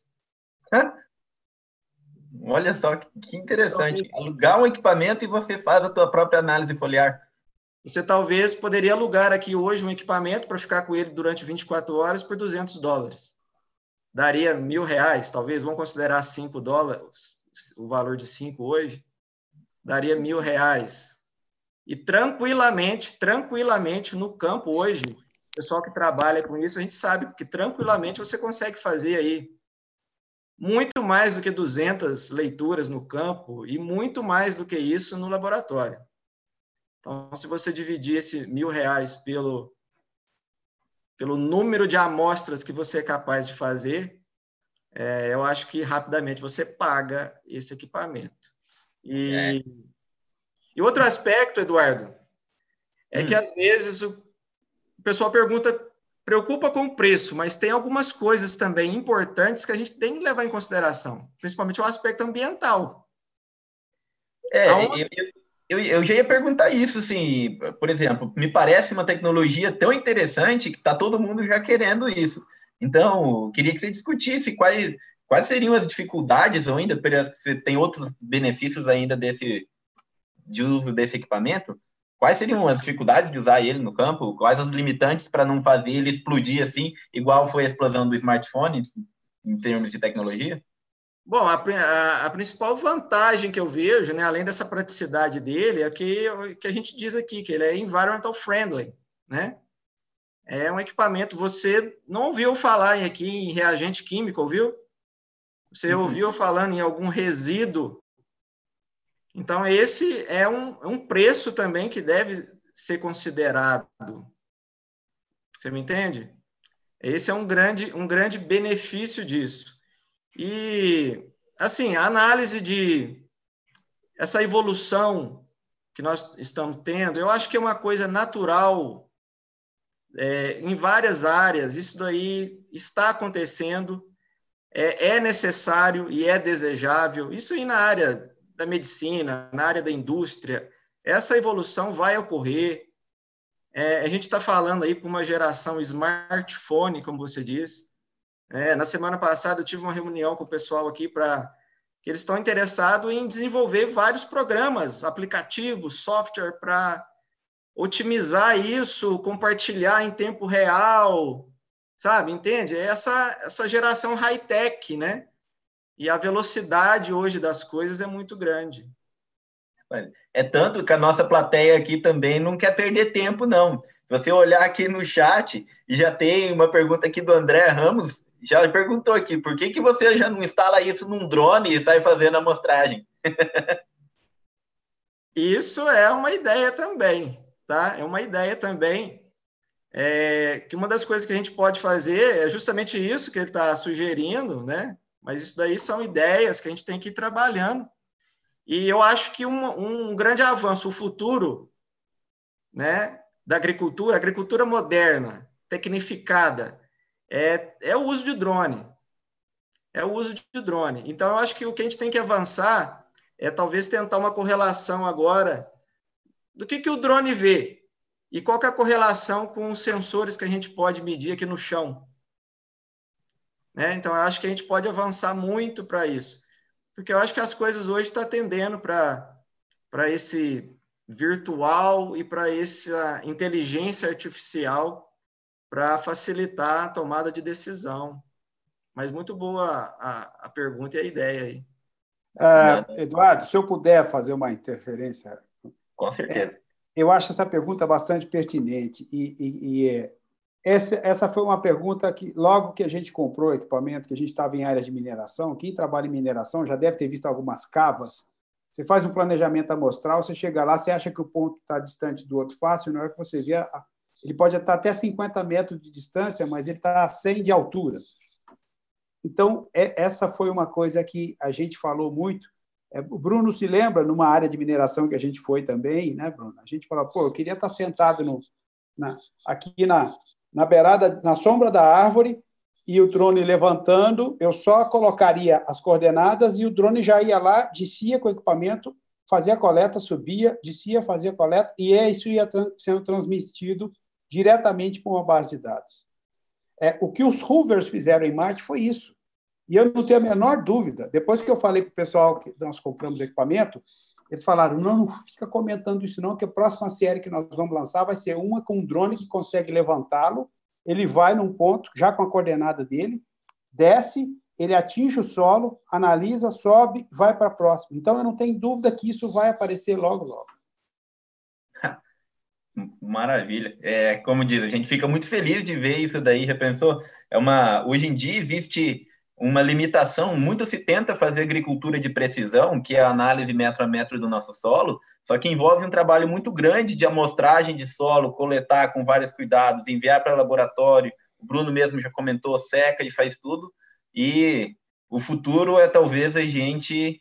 Olha só que interessante. Alugar um equipamento e você faz a tua própria análise foliar. Você talvez poderia alugar aqui hoje um equipamento para ficar com ele durante 24 horas por 200 dólares. Daria mil reais, talvez. Vamos considerar 5 dólares, o valor de 5 hoje. Daria mil reais. E tranquilamente, tranquilamente no campo hoje, o pessoal que trabalha com isso, a gente sabe que tranquilamente você consegue fazer aí muito mais do que 200 leituras no campo e muito mais do que isso no laboratório. Então, se você dividir esse mil reais pelo, pelo número de amostras que você é capaz de fazer, é, eu acho que rapidamente você paga esse equipamento. E, é. e outro aspecto, Eduardo, é hum. que às vezes o, pessoal pergunta, preocupa com o preço, mas tem algumas coisas também importantes que a gente tem que levar em consideração, principalmente o aspecto ambiental. É, Aonde... eu, eu, eu, já ia perguntar isso, assim, por exemplo, me parece uma tecnologia tão interessante que está todo mundo já querendo isso. Então, queria que você discutisse quais, quais seriam as dificuldades, ainda, você tem outros benefícios ainda desse, de uso desse equipamento, quais seriam as dificuldades de usar ele no campo? Quais as limitantes para não fazer ele explodir assim, igual foi a explosão do smartphone, em termos de tecnologia? Bom, a, a, a, principal vantagem que eu vejo, né, além dessa praticidade dele, é que, que a gente diz aqui, que ele é environmental friendly, né? É um equipamento, você não ouviu falar aqui em reagente químico, ouviu? Você uhum. ouviu falando em algum resíduo? Então, esse é um, é um preço também que deve ser considerado. Você me entende? Esse é um grande, um grande benefício disso. E, assim, a análise de essa evolução que nós estamos tendo, eu acho que é uma coisa natural é, em várias áreas. Isso daí está acontecendo, é, é necessário e é desejável. Isso aí na área da medicina, na área da indústria, essa evolução vai ocorrer. É, a gente está falando aí para uma geração smartphone, como você disse, é, na semana passada eu tive uma reunião com o pessoal aqui para que eles estão interessados em desenvolver vários programas, aplicativos, software para otimizar isso, compartilhar em tempo real, sabe? Entende? É essa essa geração high tech, né? E a velocidade hoje das coisas é muito grande. É tanto que a nossa plateia aqui também não quer perder tempo, não. Se você olhar aqui no chat, já tem uma pergunta aqui do André Ramos, já perguntou aqui, por que, que você já não instala isso num drone e sai fazendo a amostragem? isso é uma ideia também, tá? É uma ideia também. É, que uma das coisas que a gente pode fazer é justamente isso que ele está sugerindo, né? Mas isso daí são ideias que a gente tem que ir trabalhando. E eu acho que um, um grande avanço, o futuro, né, da agricultura, agricultura moderna, tecnificada, é, é o uso de drone. É o uso de drone. Então, eu acho que o que a gente tem que avançar é talvez tentar uma correlação agora do que, que o drone vê e qual é a correlação com os sensores que a gente pode medir aqui no chão. Né? Então, eu acho que a gente pode avançar muito para isso. Porque eu acho que as coisas hoje estão tendendo para esse virtual e para essa inteligência artificial para facilitar a tomada de decisão. Mas muito boa a, a pergunta e a ideia aí. Uh, Eduardo, se eu puder fazer uma interferência. Com certeza. É, eu acho essa pergunta bastante pertinente. E, e, e é, essa, essa foi uma pergunta que, logo que a gente comprou o equipamento, que a gente estava em área de mineração, quem trabalha em mineração já deve ter visto algumas cavas. Você faz um planejamento amostral, você chega lá, você acha que o ponto está distante do outro fácil, na hora que você vê ele pode estar até 50 metros de distância, mas ele está a 100 de altura. Então, é, essa foi uma coisa que a gente falou muito. É, o Bruno se lembra, numa área de mineração que a gente foi também, né, Bruno? A gente falou, pô, eu queria estar sentado no, na, aqui na, na beirada, na sombra da árvore, e o drone levantando, eu só colocaria as coordenadas e o drone já ia lá, descia com o equipamento, fazia a coleta, subia, descia, fazia a coleta, e isso ia sendo transmitido diretamente para uma base de dados. É, o que os Hoovers fizeram em Marte foi isso. E eu não tenho a menor dúvida. Depois que eu falei para o pessoal que nós compramos equipamento, eles falaram: não, não fica comentando isso, não, que a próxima série que nós vamos lançar vai ser uma com um drone que consegue levantá-lo. Ele vai num ponto, já com a coordenada dele, desce, ele atinge o solo, analisa, sobe, vai para a próxima. Então, eu não tenho dúvida que isso vai aparecer logo, logo. Maravilha. É, como diz, a gente fica muito feliz de ver isso daí, já pensou? É uma, hoje em dia existe uma limitação, muito se tenta fazer agricultura de precisão, que é a análise metro a metro do nosso solo, só que envolve um trabalho muito grande de amostragem de solo, coletar com vários cuidados, enviar para laboratório, o Bruno mesmo já comentou, seca e faz tudo, e o futuro é talvez a gente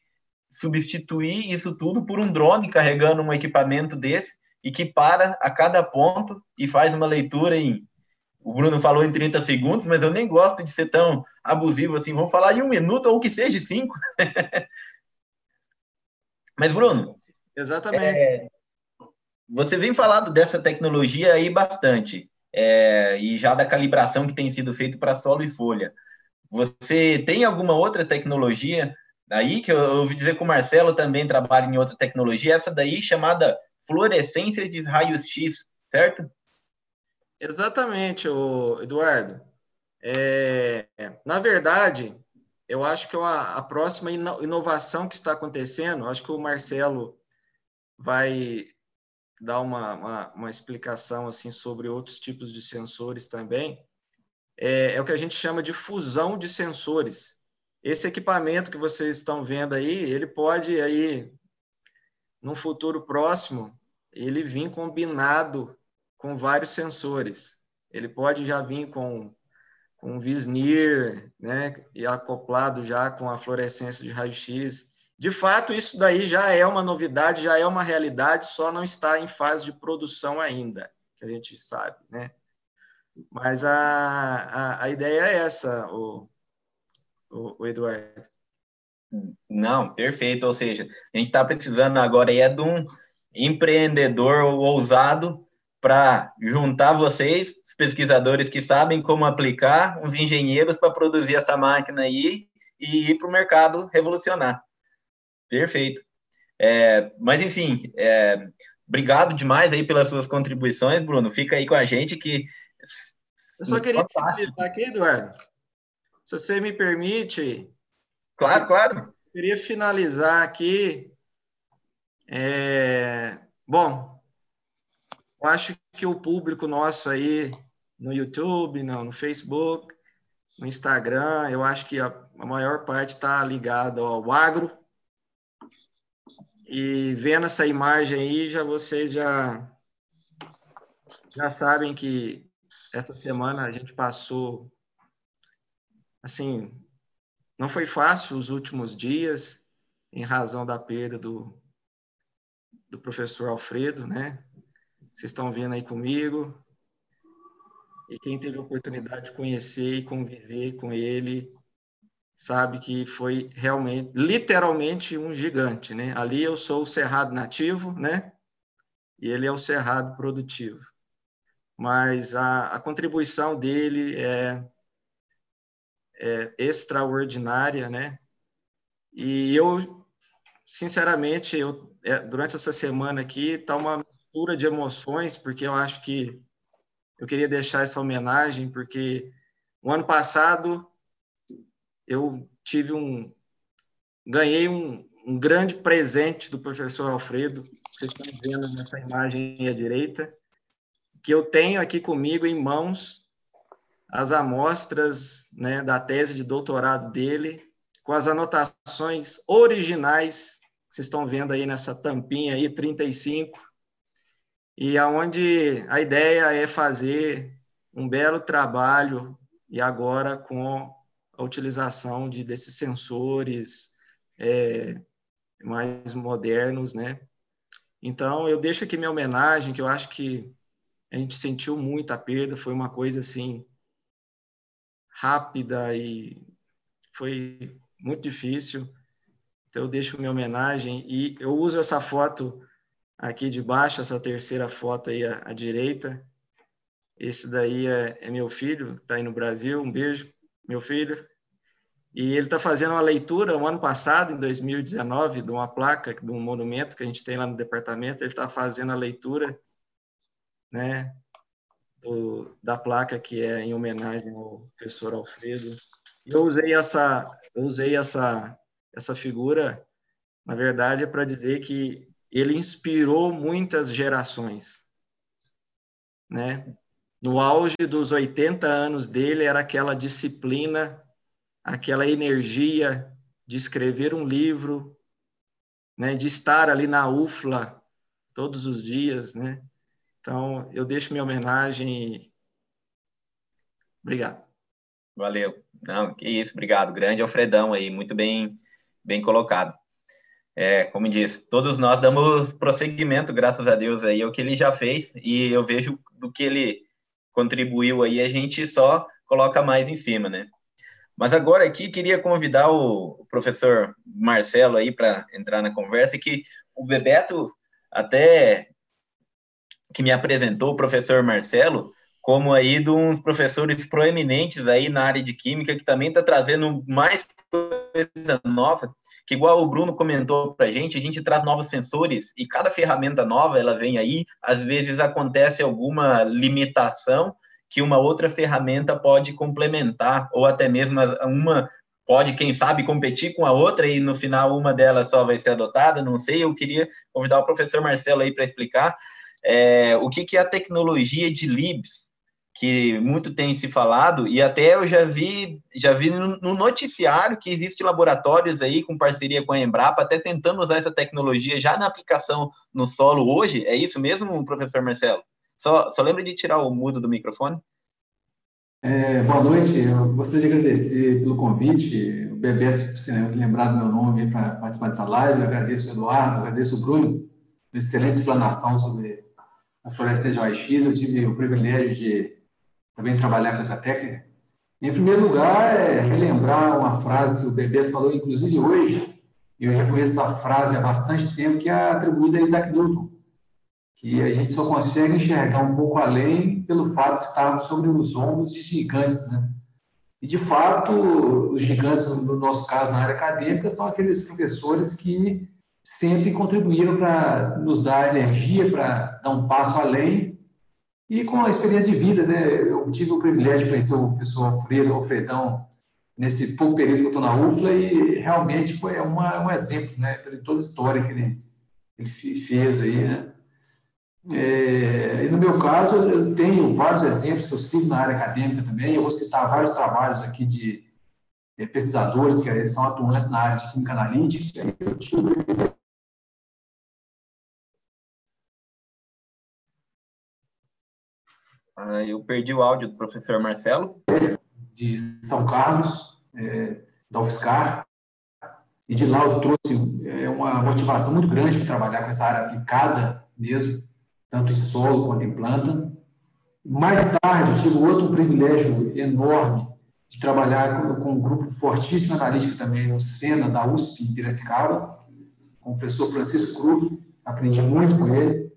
substituir isso tudo por um drone carregando um equipamento desse e que para a cada ponto e faz uma leitura em. O Bruno falou em 30 segundos, mas eu nem gosto de ser tão abusivo assim. Vamos falar em um minuto ou que seja cinco. mas, Bruno. Exatamente. É, você vem falando dessa tecnologia aí bastante, é, e já da calibração que tem sido feito para solo e folha. Você tem alguma outra tecnologia aí, que eu ouvi dizer que o Marcelo também trabalha em outra tecnologia, essa daí chamada fluorescência de raios-x, certo? Exatamente, Eduardo. É, na verdade, eu acho que a, a próxima inovação que está acontecendo, acho que o Marcelo vai dar uma, uma, uma, explicação assim sobre outros tipos de sensores também, é, é, o que a gente chama de fusão de sensores. Esse equipamento que vocês estão vendo aí, ele pode aí, num futuro próximo, ele vir combinado com vários sensores. Ele pode já vir com com Visnir, né, e acoplado já com a fluorescência de raio-x. De fato, isso daí já é uma novidade, já é uma realidade, só não está em fase de produção ainda, que a gente sabe, né? Mas a, a, a ideia é essa, o, o, o Eduardo. Não, perfeito. Ou seja, a gente está precisando agora é de um empreendedor ousado para juntar vocês, os pesquisadores que sabem como aplicar, os engenheiros para produzir essa máquina aí e ir para o mercado revolucionar. Perfeito. É, mas, enfim, é, obrigado demais aí pelas suas contribuições, Bruno. Fica aí com a gente que... Eu só queria finalizar aqui, Eduardo. Se você me permite... Claro, claro. Eu queria finalizar aqui... É, bom, eu acho que o público nosso aí no YouTube, não, no Facebook, no Instagram, eu acho que a, a maior parte está ligada ao agro. E vendo essa imagem aí, já vocês já já sabem que essa semana a gente passou assim, não foi fácil os últimos dias em razão da perda do do professor Alfredo, né? Vocês estão vendo aí comigo. E quem teve a oportunidade de conhecer e conviver com ele, sabe que foi realmente, literalmente, um gigante, né? Ali eu sou o cerrado nativo, né? E ele é o cerrado produtivo. Mas a, a contribuição dele é, é extraordinária, né? E eu, sinceramente, eu, é, durante essa semana aqui, está uma mistura de emoções, porque eu acho que eu queria deixar essa homenagem, porque o ano passado eu tive um. ganhei um, um grande presente do professor Alfredo, vocês estão vendo nessa imagem à direita, que eu tenho aqui comigo em mãos as amostras né, da tese de doutorado dele, com as anotações originais, vocês estão vendo aí nessa tampinha aí, 35, e aonde a ideia é fazer um belo trabalho e agora com a utilização de desses sensores é, mais modernos, né? Então eu deixo aqui minha homenagem, que eu acho que a gente sentiu muito a perda, foi uma coisa assim rápida e foi muito difícil. Então eu deixo minha homenagem e eu uso essa foto Aqui de baixo, essa terceira foto aí à, à direita. Esse daí é, é meu filho, está aí no Brasil. Um beijo, meu filho. E ele está fazendo uma leitura, um ano passado, em 2019, de uma placa, de um monumento que a gente tem lá no departamento. Ele está fazendo a leitura né, do, da placa que é em homenagem ao professor Alfredo. Eu usei essa, eu usei essa, essa figura, na verdade, é para dizer que ele inspirou muitas gerações, né? No auge dos 80 anos dele era aquela disciplina, aquela energia de escrever um livro, né, de estar ali na UFLA todos os dias, né? Então, eu deixo minha homenagem. Obrigado. Valeu. Não, que isso, obrigado. Grande Alfredão aí, muito bem, bem colocado. É, como disse, todos nós damos prosseguimento, graças a Deus, aí, ao que ele já fez, e eu vejo do que ele contribuiu aí, a gente só coloca mais em cima, né? Mas agora aqui queria convidar o professor Marcelo aí para entrar na conversa, que o Bebeto até que me apresentou o professor Marcelo como aí de uns professores proeminentes aí na área de química que também está trazendo mais coisa nova, que igual o Bruno comentou para a gente, a gente traz novos sensores e cada ferramenta nova ela vem aí, às vezes acontece alguma limitação que uma outra ferramenta pode complementar ou até mesmo uma pode, quem sabe, competir com a outra e no final uma delas só vai ser adotada, não sei. Eu queria convidar o professor Marcelo aí para explicar é, o que, que é a tecnologia de LIBS, que muito tem se falado, e até eu já vi, já vi no noticiário que existe laboratórios aí com parceria com a Embrapa, até tentando usar essa tecnologia já na aplicação no solo hoje. É isso mesmo, professor Marcelo? Só, só lembra de tirar o mudo do microfone? É, boa noite, eu gostaria de agradecer pelo convite, o Bebeto, por se lembrar do meu nome para participar dessa live, eu agradeço o Eduardo, agradeço o Bruno, pela excelente explanação sobre a floresta de OX, eu tive o privilégio de também trabalhar com essa técnica. Em primeiro lugar, é relembrar uma frase que o Bebeto falou, inclusive hoje, eu já conheço essa frase há bastante tempo, que é atribuída a Isaac Newton, que a gente só consegue enxergar um pouco além pelo fato de estarmos sobre os ombros de gigantes, né? E, de fato, os gigantes, no nosso caso, na área acadêmica, são aqueles professores que sempre contribuíram para nos dar energia, para dar um passo além. E com a experiência de vida, né? Eu tive o privilégio de conhecer o professor Alfredo, Alfredão, nesse pouco período que eu estou na UFLA, e realmente foi uma, um exemplo, né? Pela toda a história que ele, ele fez aí, né? É, e no meu caso, eu tenho vários exemplos que eu sigo na área acadêmica também. Eu vou citar vários trabalhos aqui de, de pesquisadores que são atuantes na área de química analítica. Eu tive ah, eu perdi o áudio do professor Marcelo. De São Carlos, é, da UFSCar, e de lá eu trouxe é, uma motivação muito grande para trabalhar com essa área aplicada mesmo tanto em solo quanto em planta. Mais tarde, tive outro privilégio enorme de trabalhar com, com um grupo fortíssimo analítico também no SENA, da USP, em Piracicaba, com o professor Francisco Krug, aprendi muito com ele.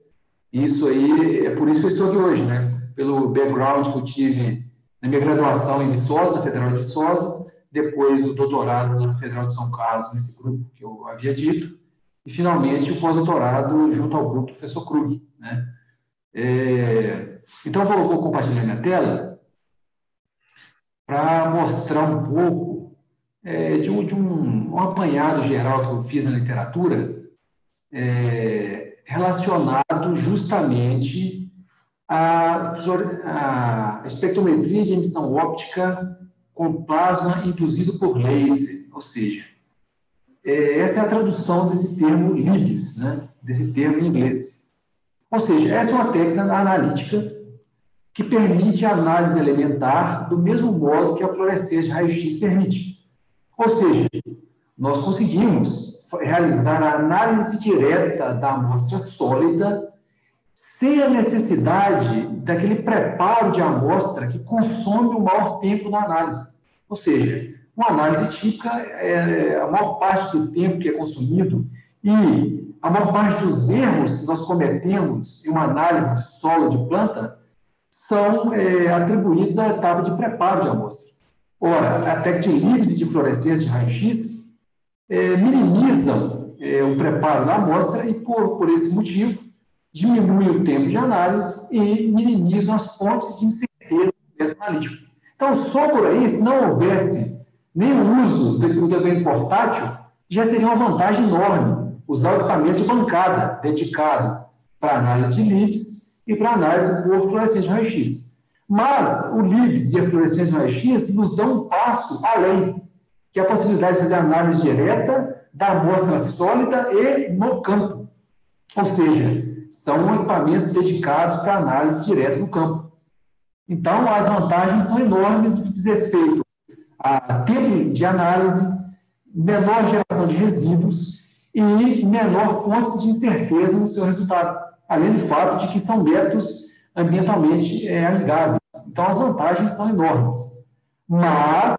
Isso aí, é por isso que eu estou aqui hoje, né? Pelo background que eu tive na minha graduação em Viçosa, Federal de Viçosa, depois o doutorado na Federal de São Carlos, nesse grupo que eu havia dito, e, finalmente, o pós-doutorado junto ao grupo do professor Krug. Né? É, então, vou, vou compartilhar minha tela para mostrar um pouco é, de, um, de um, um, apanhado geral que eu fiz na literatura é, relacionado justamente à, à espectrometria de emissão óptica com plasma induzido por laser, ou seja, é, essa é a tradução desse termo LIBS, né? desse termo em inglês. Ou seja, essa é uma técnica analítica que permite a análise elementar do mesmo modo que a fluorescência de raio-x permite. Ou seja, nós conseguimos realizar a análise direta da amostra sólida sem a necessidade daquele preparo de amostra que consome o maior tempo na análise. Ou seja, uma análise típica, é, a maior parte do tempo que é consumido e a maior parte dos erros que nós cometemos em uma análise de solo de planta são é, atribuídos à etapa de preparo de amostra. Ora, a técnica de fluorescência de raio-x é, minimizam é, o preparo da amostra e, por, por esse motivo, diminui o tempo de análise e minimizam as fontes de incerteza do método analítico. Então, só por aí, se não houvesse o uso do também portátil já seria uma vantagem enorme. Usar o equipamento de bancada dedicado para análise de LIBS e para análise por fluorescência de raio-x. Mas o LIBS e a fluorescência de raio-x nos dão um passo além, que é a possibilidade de fazer análise direta da amostra sólida e no campo. Ou seja, são equipamentos dedicados para análise direta no campo. Então, as vantagens são enormes no que diz respeito a tempo de análise, menor geração de resíduos e menor fonte de incerteza no seu resultado, além do fato de que são métodos ambientalmente é, amigáveis. Então, as vantagens são enormes. Mas,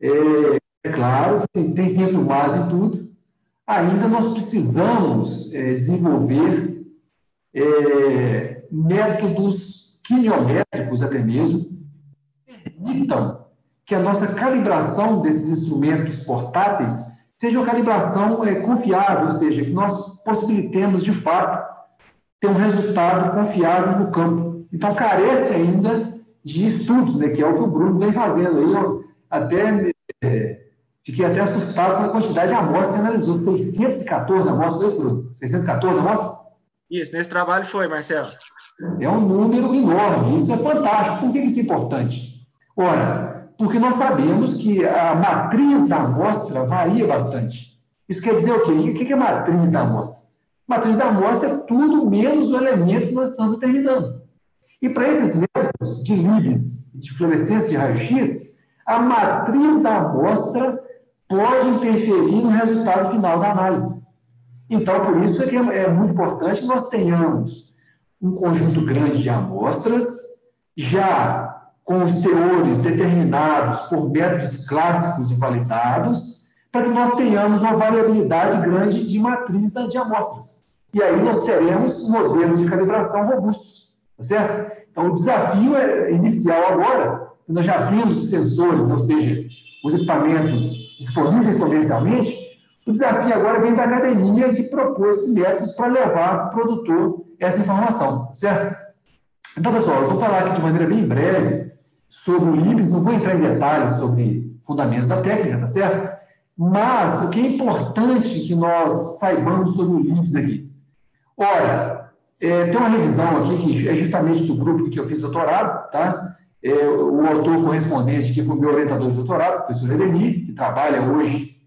é, é claro, tem sempre o mais em tudo, ainda nós precisamos é, desenvolver é, métodos quimiométricos até mesmo, permitam que a nossa calibração desses instrumentos portáteis seja uma calibração é, confiável, ou seja, que nós possibilitemos, de fato, ter um resultado confiável no campo. Então, carece ainda de estudos, né, que é o que o Bruno vem fazendo. Aí eu até é, fiquei até assustado com a quantidade de amostras que analisou. 614 amostras, Bruno? 614 amostras? Isso, nesse trabalho foi, Marcelo. É um número enorme, isso é fantástico. Por que isso é importante? Ora, porque nós sabemos que a matriz da amostra varia bastante. Isso quer dizer o quê? O que é matriz da amostra? Matriz da amostra é tudo menos o elemento que nós estamos determinando. E para esses métodos de Libes, de fluorescência de raio-x, a matriz da amostra pode interferir no resultado final da análise. Então, por isso é que é, é muito importante que nós tenhamos um conjunto grande de amostras, já com os teores determinados por métodos clássicos e validados, para que nós tenhamos uma variabilidade grande de matriz de amostras. E aí nós teremos modelos de calibração robustos, tá certo? Então, o desafio é, inicial agora, nós já temos os sensores, ou seja, os equipamentos disponíveis comercialmente, o desafio agora vem da academia de propor esses métodos para levar para o produtor essa informação, certo? Então, pessoal, eu vou falar aqui de maneira bem breve sobre o LIBS, não vou entrar em detalhes sobre fundamentos da técnica, tá certo? Mas o que é importante que nós saibamos sobre o LIBS aqui? Ora, é, tem uma revisão aqui que é justamente do grupo que eu fiz doutorado, tá? É, o autor correspondente que foi meu orientador de doutorado, o professor Edemir, que trabalha hoje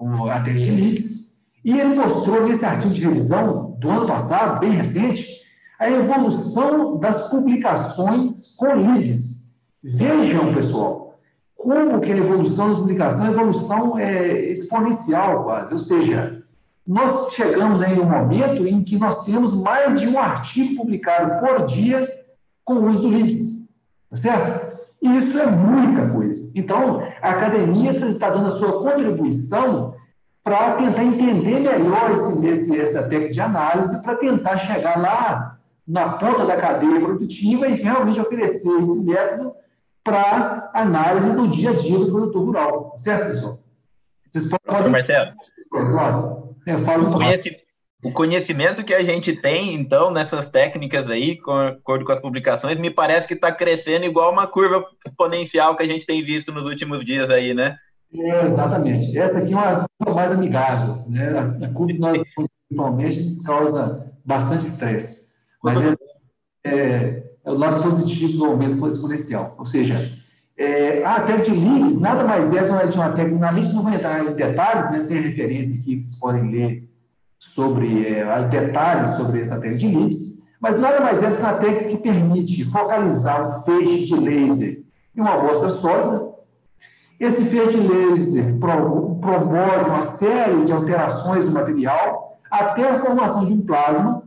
com a Technics, e ele mostrou nesse artigo de revisão do ano passado, bem recente, a evolução das publicações com LIBS. Vejam, pessoal, como que a evolução da publicação, a evolução é exponencial quase, ou seja, nós chegamos aí um momento em que nós temos mais de um artigo publicado por dia com o uso do LIBS, tá certo? E isso é muita coisa. Então, a academia está dando a sua contribuição para tentar entender melhor esse, esse, essa técnica de análise, para tentar chegar lá na ponta da cadeia produtiva e realmente oferecer esse método para análise do dia a dia do produtor rural. Certo, pessoal? Vocês podem... Professor Marcelo. Eu falo o, conheci... o conhecimento que a gente tem, então, nessas técnicas aí, com acordo com as publicações, me parece que está crescendo igual uma curva exponencial que a gente tem visto nos últimos dias aí, né? É, exatamente. Essa aqui é uma curva mais amigável. Né? A, curva que nós principalmente causa bastante estresse. Mas é, é, é, o lado positivo do aumento exponencial. Ou seja, é, a técnica de Leeds nada mais é do que uma técnica, na lista não vou entrar em detalhes, né? tem referência aqui que vocês podem ler sobre é, detalhes sobre essa técnica de Leeds, mas nada mais é do que uma técnica que permite focalizar um feixe de laser em uma amostra sólida esse feixe laser promove uma série de alterações no material até a formação de um plasma,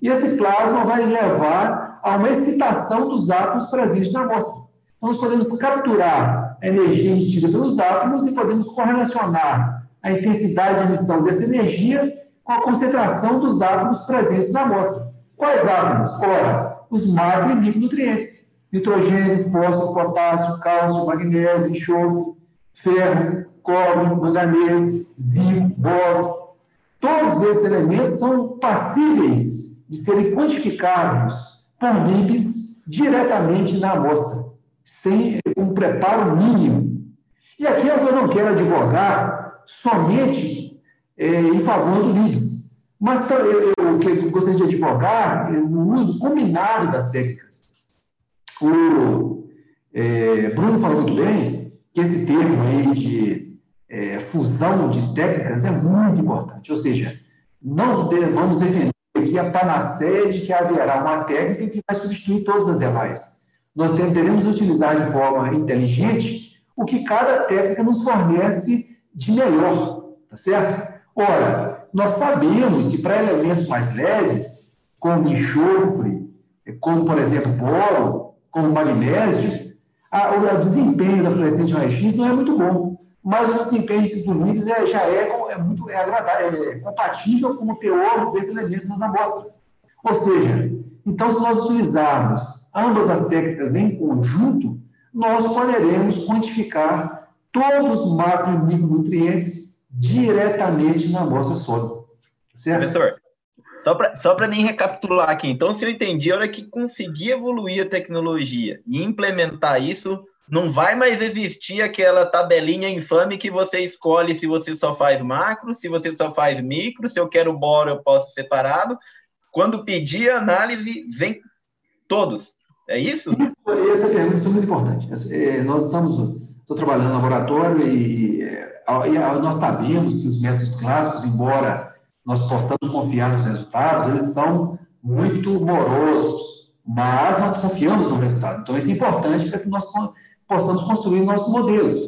e esse plasma vai levar a uma excitação dos átomos presentes na amostra. Então, nós podemos capturar a energia emitida pelos átomos e podemos correlacionar a intensidade de emissão dessa energia com a concentração dos átomos presentes na amostra. Quais átomos? Ora, os macro e micronutrientes. Nitrogênio, fósforo, potássio, cálcio, magnésio, enxofre, ferro, cobre, manganês, zinco, boro. Todos esses elementos são passíveis de serem quantificados por NIBS diretamente na amostra, sem um preparo mínimo. E aqui eu não quero advogar somente é, em favor do NIBS, mas eu, eu, eu gostaria de advogar no uso combinado das técnicas. O é, Bruno falou muito bem que esse termo aí de é, fusão de técnicas é muito importante. Ou seja, não vamos defender aqui a panaceia de que haverá uma técnica que vai substituir todas as demais. Nós teremos utilizar de forma inteligente o que cada técnica nos fornece de melhor, tá certo? Ora, nós sabemos que para elementos mais leves, como enxofre, como, por exemplo, boro, como magnésio, a, o, desempenho da fluorescência de raio-x não é muito bom. Mas o desempenho do NIBS é, já é, é muito é agradável, é compatível com o teor desses elementos nas amostras. Ou seja, então, se nós utilizarmos ambas as técnicas em conjunto, nós poderemos quantificar todos os macro e micronutrientes diretamente na amostra sólida. Certo? Professor, só para só mim recapitular aqui, então, se eu entendi, a hora que conseguir evoluir a tecnologia e implementar isso, não vai mais existir aquela tabelinha infame que você escolhe se você só faz macro, se você só faz micro, se eu quero boro, eu posso separado. Quando pedir análise, vem todos. É isso? Essa pergunta é muito importante. É, nós estamos, estou trabalhando no laboratório e, e nós sabemos que os métodos clássicos, embora nós possamos confiar nos resultados, eles são muito morosos, mas nós confiamos no resultado. Então, isso é importante para que nós possamos construir nossos modelos.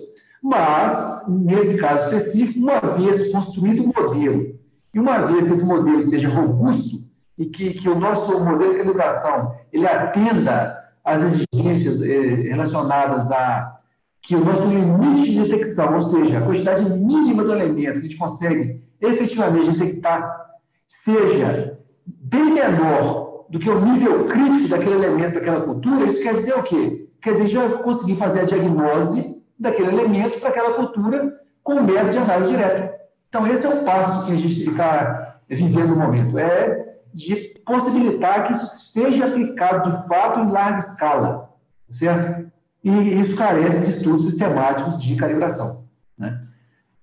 Mas, nesse caso específico, uma vez construído o modelo, e uma vez que esse modelo seja robusto, e que, que o nosso modelo de educação ele atenda às exigências eh, relacionadas a que o nosso limite de detecção, ou seja, a quantidade mínima do elemento que a gente consegue efetivamente detectar seja bem menor do que o nível crítico daquele elemento, daquela cultura, isso quer dizer o quê? Quer dizer, a gente vai conseguir fazer a diagnose daquele elemento para aquela cultura com o método de análise direta. Então, esse é o passo que a gente está vivendo no momento, é de possibilitar que isso seja aplicado de fato em larga escala, certo? E isso carece de estudos sistemáticos de calibração, né?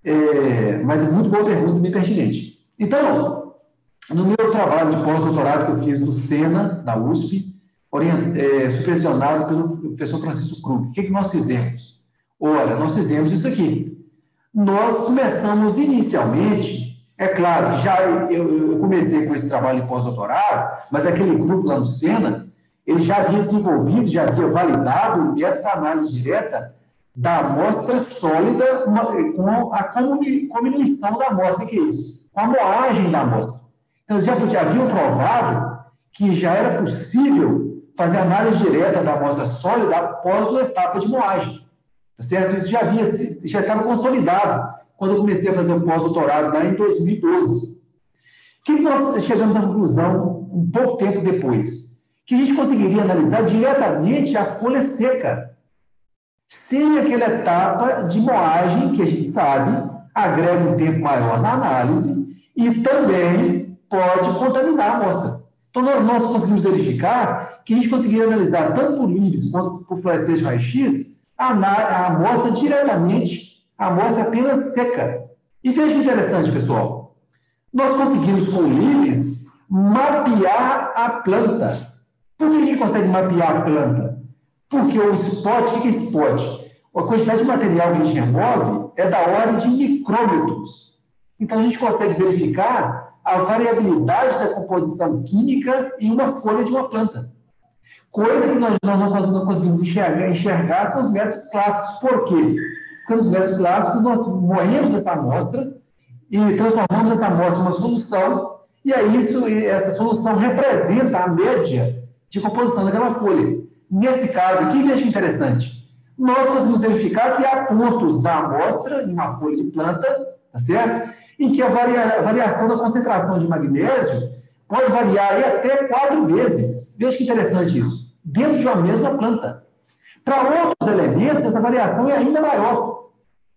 É, mas é muito boa pergunta, bem pertinente. Então, no meu trabalho de pós-doutorado que eu fiz no SENA, da USP, é, supervisionado pelo professor Francisco Krug, o que, que nós fizemos? Olha, nós fizemos isso aqui. Nós começamos inicialmente, é claro já eu, eu comecei com esse trabalho de pós-doutorado, mas aquele grupo lá no SENA, ele já havia desenvolvido, já havia validado o método de análise direta da amostra sólida com a combinação da amostra, que é isso? Com a moagem da amostra. Então, já, já haviam provado que já era possível fazer análise direta da amostra sólida após a etapa de moagem. Tá certo? Isso já, havia, já estava consolidado quando eu comecei a fazer o pós-doutorado lá em 2012. O que nós chegamos à conclusão um pouco tempo depois? Que a gente conseguiria analisar diretamente a folha seca sem aquela etapa de moagem, que a gente sabe agrega um tempo maior na análise e também pode contaminar a amostra. Então, nós conseguimos verificar que a gente conseguiria analisar tanto por LIBS quanto por fluorescência de raio-x a, a amostra diretamente, a amostra apenas seca. E veja que interessante, pessoal. Nós conseguimos com o mapear a planta. Por que a gente consegue mapear a planta? Porque o spot, o que é spot? A quantidade de material que a gente remove é da ordem de micrômetros. Então, a gente consegue verificar a variabilidade da composição química em uma folha de uma planta. Coisa que nós, não conseguimos enxergar, enxergar com os métodos clássicos. Por quê? Porque os métodos clássicos nós moemos essa amostra e transformamos essa amostra em uma solução, e aí isso, essa solução representa a média de composição daquela folha. Nesse caso aqui, veja interessante. Nós conseguimos verificar que há pontos da amostra em uma folha de planta, tá certo? Em que a, varia, a variação da concentração de magnésio pode variar até quatro vezes. Veja que interessante isso. Dentro de uma mesma planta. Para outros elementos, essa variação é ainda maior.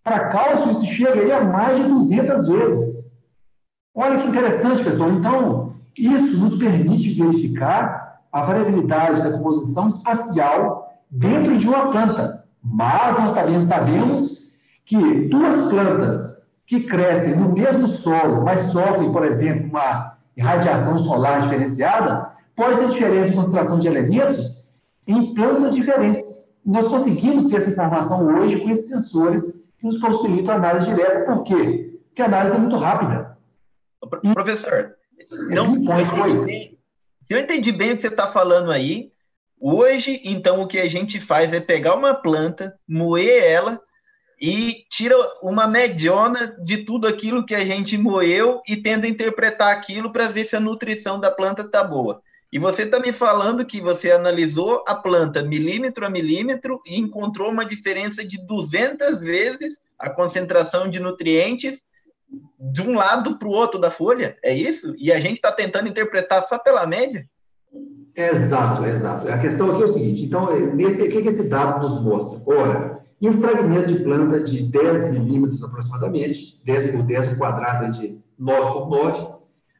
Para cálcio, isso chega a mais de 200 vezes. Olha que interessante, pessoal. Então, isso nos permite verificar a variabilidade da composição espacial dentro de uma planta. Mas nós também sabemos que duas plantas que crescem no mesmo solo, mas sofrem, por exemplo, uma radiação solar diferenciada, pode ter diferença de concentração de elementos em plantas diferentes. Nós conseguimos ter essa informação hoje com esses sensores que nos possibilitam análise direta. Por quê? Porque a análise é muito rápida. Professor, é se eu entendi bem o que você está falando aí, hoje, então, o que a gente faz é pegar uma planta, moer ela, e tira uma mediona de tudo aquilo que a gente moeu e tenta interpretar aquilo para ver se a nutrição da planta está boa. E você está me falando que você analisou a planta milímetro a milímetro e encontrou uma diferença de 200 vezes a concentração de nutrientes de um lado para o outro da folha, é isso? E a gente está tentando interpretar só pela média? Exato, exato. A questão aqui é o seguinte: então, nesse, o que, que esse dado nos mostra? Ora, em um fragmento de planta de 10 milímetros aproximadamente, 10 por 10 quadrada de 9 por 9,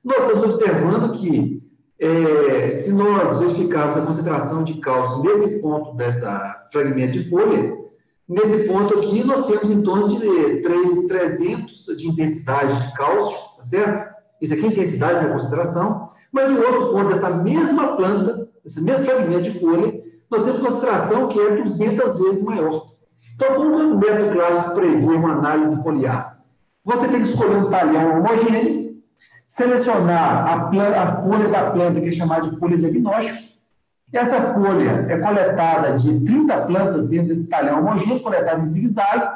nós estamos observando que é, se nós verificarmos a concentração de cálcio nesse ponto dessa fragmento de folha, nesse ponto aqui nós temos em torno de 3, 300 de intensidade de cálcio, tá certo? Isso aqui é intensidade da concentração, mas o outro ponto dessa mesma planta, esse mesmo fragmento de folha, nós temos concentração que é 200 vezes maior. Então, como o método clássico prevê uma análise foliar? Você tem que escolher um talhão homogêneo, selecionar a, a folha da planta, que é chamada de folha diagnóstico. Essa folha é coletada de 30 plantas dentro desse talhão homogêneo, coletada em zigue-zague.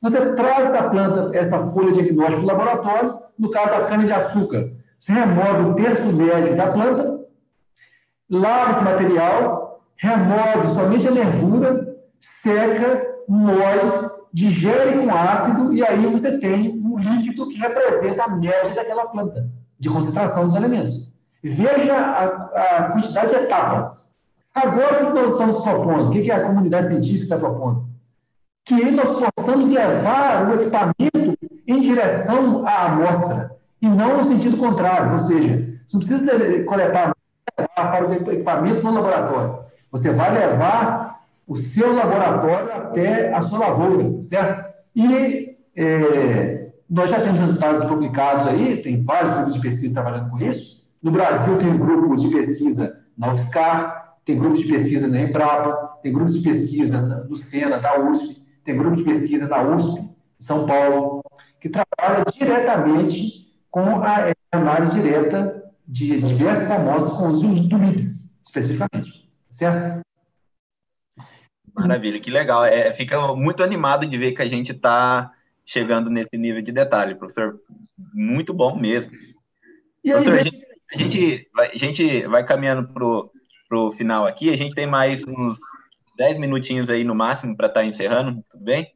Você traz essa planta, essa folha diagnóstica do laboratório, no caso a cana-de-açúcar. Você remove o terço médio da planta, lava esse material, remove somente a nervura, seca, moe, digere com ácido, e aí você tem um líquido que representa a média daquela planta de concentração dos elementos. Veja a, a quantidade de etapas. Agora, o que nós estamos propondo? O que a comunidade científica está propondo? Que nós possamos levar o equipamento em direção à amostra, e não no sentido contrário, ou seja, você não precisa coletar para o equipamento no laboratório. Você vai levar o seu laboratório até a sua lavoura, certo? E é, nós já temos resultados publicados aí, tem vários grupos de pesquisa trabalhando com isso. No Brasil, tem grupos de pesquisa na UFSCar, tem grupos de pesquisa na Embrapa, tem grupos de pesquisa no SENA, da USP, tem grupo de pesquisa na USP, São Paulo, que trabalha diretamente com a análise direta de diversas amostras com os do MIPS, especificamente. Certo? Maravilha, que legal. É, fica muito animado de ver que a gente está chegando nesse nível de detalhe, professor. Muito bom mesmo. E professor, aí, a, gente, a, gente vai, a gente vai caminhando para o final aqui, a gente tem mais uns 10 minutinhos aí no máximo para estar tá encerrando, tudo bem?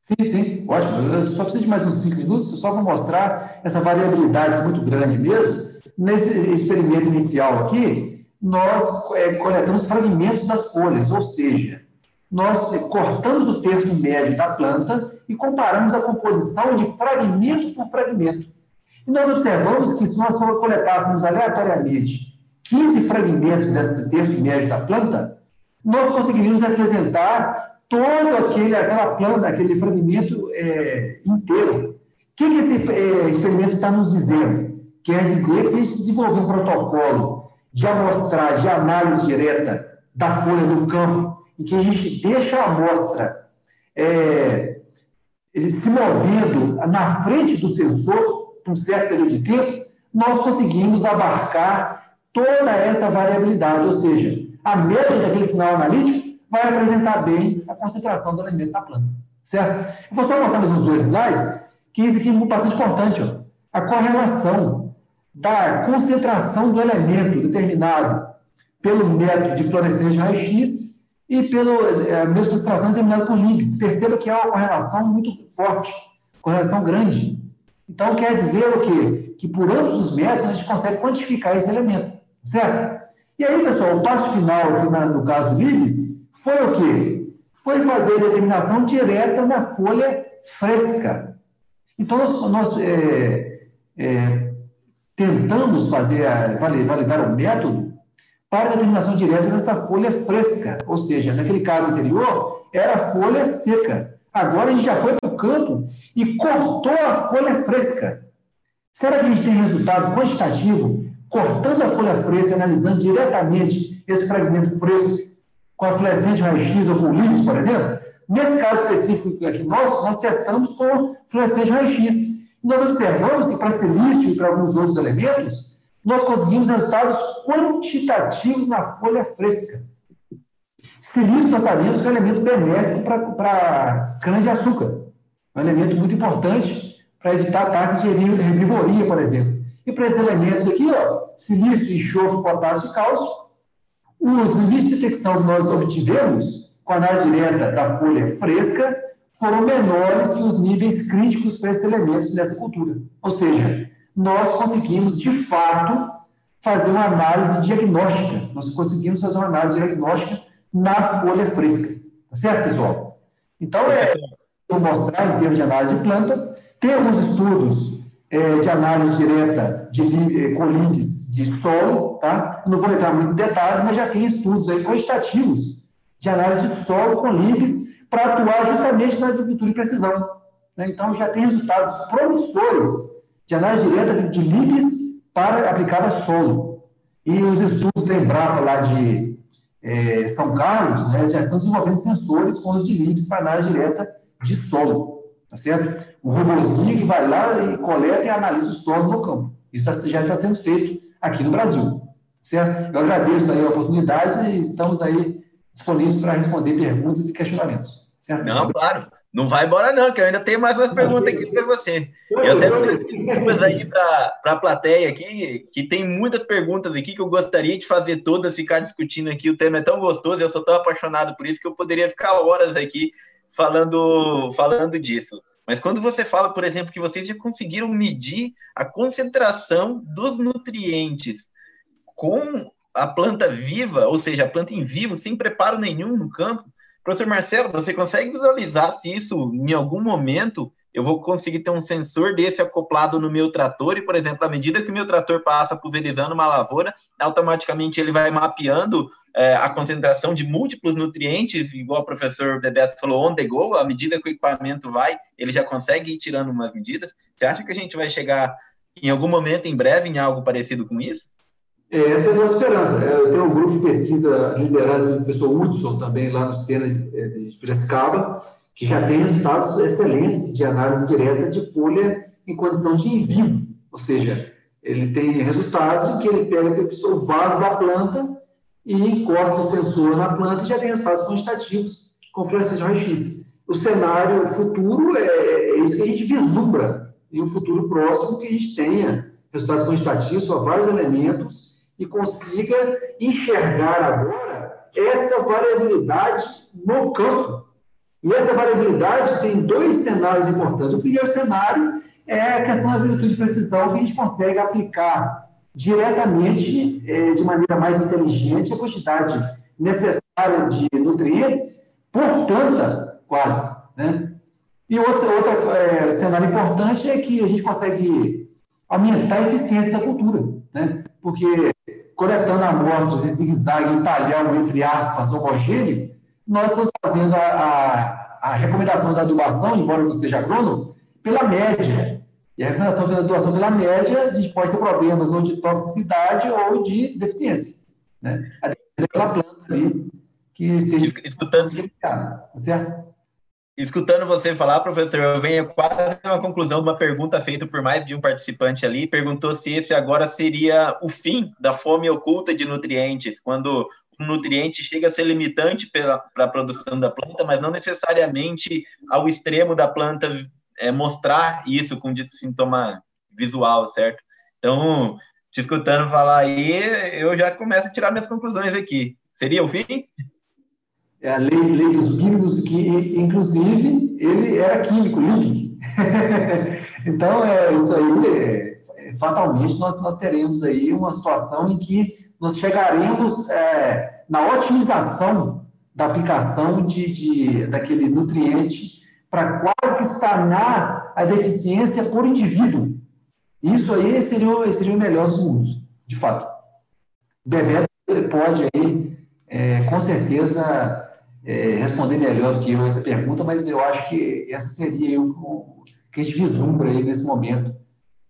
Sim, sim, ótimo. Eu só preciso de mais uns 5 minutos, só para mostrar essa variabilidade muito grande mesmo. Nesse experimento inicial aqui, nós é, coletamos fragmentos das folhas, ou seja, nós cortamos o terço médio da planta e comparamos a composição de fragmento por fragmento. E nós observamos que se nós coletássemos aleatoriamente 15 fragmentos desse terço médio da planta, nós conseguiríamos representar todo aquele, aquela planta, aquele fragmento é, inteiro. O que, que esse é, experimento está nos dizendo? Quer dizer que se a gente desenvolver um protocolo de amostragem, de análise direta da folha do campo, em que a gente deixa a amostra é, se movendo na frente do sensor por um certo período de tempo, nós conseguimos abarcar toda essa variabilidade, ou seja, a média daquele sinal analítico vai representar bem a concentração do elemento na planta, certo? Eu vou só mostrar uns dois slides, que isso aqui é bastante importante, ó, a correlação da concentração do elemento determinado pelo método de fluorescência de raio-x e pela é, mesma concentração determinada por links. Perceba que há uma correlação muito forte, correlação grande. Então, quer dizer o quê? Que por ambos os métodos a gente consegue quantificar esse elemento, certo? E aí, pessoal, o passo final aqui na, no caso do Libes foi o quê? Foi fazer a determinação direta na folha fresca. Então, nós, nós é, é, tentamos fazer, a, validar o método para determinação direta dessa folha fresca. Ou seja, naquele caso anterior, era folha seca. Agora a gente já foi para o campo e cortou a folha fresca. Será que a gente tem resultado quantitativo cortando a folha fresca, analisando diretamente esse fragmento fresco com a fluorescente raio-x ou com líquidos, por exemplo? Nesse caso específico aqui nosso, nós testamos com fluorescente raio-x. Nós observamos que para silício e para alguns outros elementos, nós conseguimos resultados quantitativos na folha fresca. Silício nós sabemos que é um elemento benéfico para cana-de-açúcar, um elemento muito importante para evitar ataque de herbivoria, por exemplo. E para esses elementos aqui, ó, silício, enxofre, potássio e cálcio, os limites de detecção que nós obtivemos com a análise direta da folha fresca foram menores que os níveis críticos para esses elementos dessa cultura. Ou seja, nós conseguimos, de fato, fazer uma análise diagnóstica. Nós conseguimos fazer uma análise diagnóstica na folha fresca. Tá certo, pessoal? Então, é, vou mostrar em termos de análise de planta. Tem alguns estudos é, de análise direta de, é, com de solo, tá? Não vou entrar muito em detalhes, mas já tem estudos aí quantitativos de análise de solo com limbes para atuar justamente na agricultura de precisão. Né? Então, já tem resultados promissores de análise direta de, de para aplicada a solo. E os estudos da lá de é, São Carlos né, já estão desenvolvendo sensores com os de limbes para análise direta de solo. Tá certo? Um robôzinho que vai lá e coleta e analisa o solo no campo. Isso já está sendo feito aqui no Brasil. Certo? Eu agradeço aí a oportunidade e estamos aí disponíveis para responder perguntas e questionamentos. Certo? Não, claro. Não vai embora, não, que eu ainda tenho mais umas perguntas aqui para você. Eu até peço desculpas aí para a plateia aqui, que tem muitas perguntas aqui que eu gostaria de fazer todas, ficar discutindo aqui. O tema é tão gostoso, eu sou tão apaixonado por isso que eu poderia ficar horas aqui falando, falando disso. Mas quando você fala, por exemplo, que vocês já conseguiram medir a concentração dos nutrientes com a planta viva, ou seja, a planta em vivo, sem preparo nenhum no campo, professor Marcelo, você consegue visualizar se isso, em algum momento, eu vou conseguir ter um sensor desse acoplado no meu trator e, por exemplo, à medida que o meu trator passa pulverizando uma lavoura, automaticamente ele vai mapeando é, a concentração de múltiplos nutrientes, igual o professor Bebeto falou, on the go, à medida que o equipamento vai, ele já consegue ir tirando umas medidas. Você acha que a gente vai chegar em algum momento, em breve, em algo parecido com isso? É, essa é a nossa esperança. É, eu tenho um grupo de pesquisa liderado pelo professor Hudson, também lá no Sena de Piracicaba, que já tem resultados excelentes de análise direta de folha em condição de em vivo. Ou seja, ele tem resultados em que ele pega o vaso da planta e encosta o sensor na planta e já tem resultados quantitativos com fluorescência de raio-x. O cenário futuro é, é, isso que a gente vislumbra, e o futuro próximo que a gente tenha resultados quantitativos para vários elementos e consiga enxergar agora essa variabilidade no campo. E essa variabilidade tem dois cenários importantes. O primeiro cenário é a questão da agricultura de precisão, que a gente consegue aplicar diretamente, é, de maneira mais inteligente, a quantidade necessária de nutrientes por planta, quase. Né? E outro, outro é, cenário importante é que a gente consegue aumentar a eficiência da cultura, né? porque coletando amostras em zigue-zague, em talhão, entre aspas, homogêneo, nós estamos fazendo a, a, a recomendação da adubação, embora não seja agrônomo, pela média. E a recomendação da doação pela média, a gente pode ter problemas ou de toxicidade ou de deficiência. Né? A pela planta ali que esteja escutando, tá certo? Escutando você falar, professor, eu venho quase a uma conclusão de uma pergunta feita por mais de um participante ali, perguntou se esse agora seria o fim da fome oculta de nutrientes, quando o nutriente chega a ser limitante para a produção da planta, mas não necessariamente ao extremo da planta é, mostrar isso com dito sintoma visual, certo? Então, te escutando falar aí, eu já começo a tirar minhas conclusões aqui. Seria o fim? É a lei, lei dos mínimos, que, inclusive, ele era químico, líquido. então, é, isso aí, é, é, fatalmente, nós, nós teremos aí uma situação em que nós chegaremos é, na otimização da aplicação de, de, daquele nutriente para quase que sanar a deficiência por indivíduo. Isso aí seria, seria o melhor dos mundos, de fato. Bebeto pode aí, é, com certeza, é, responder melhor do que eu essa pergunta, mas eu acho que essa seria o que a gente vislumbra aí nesse momento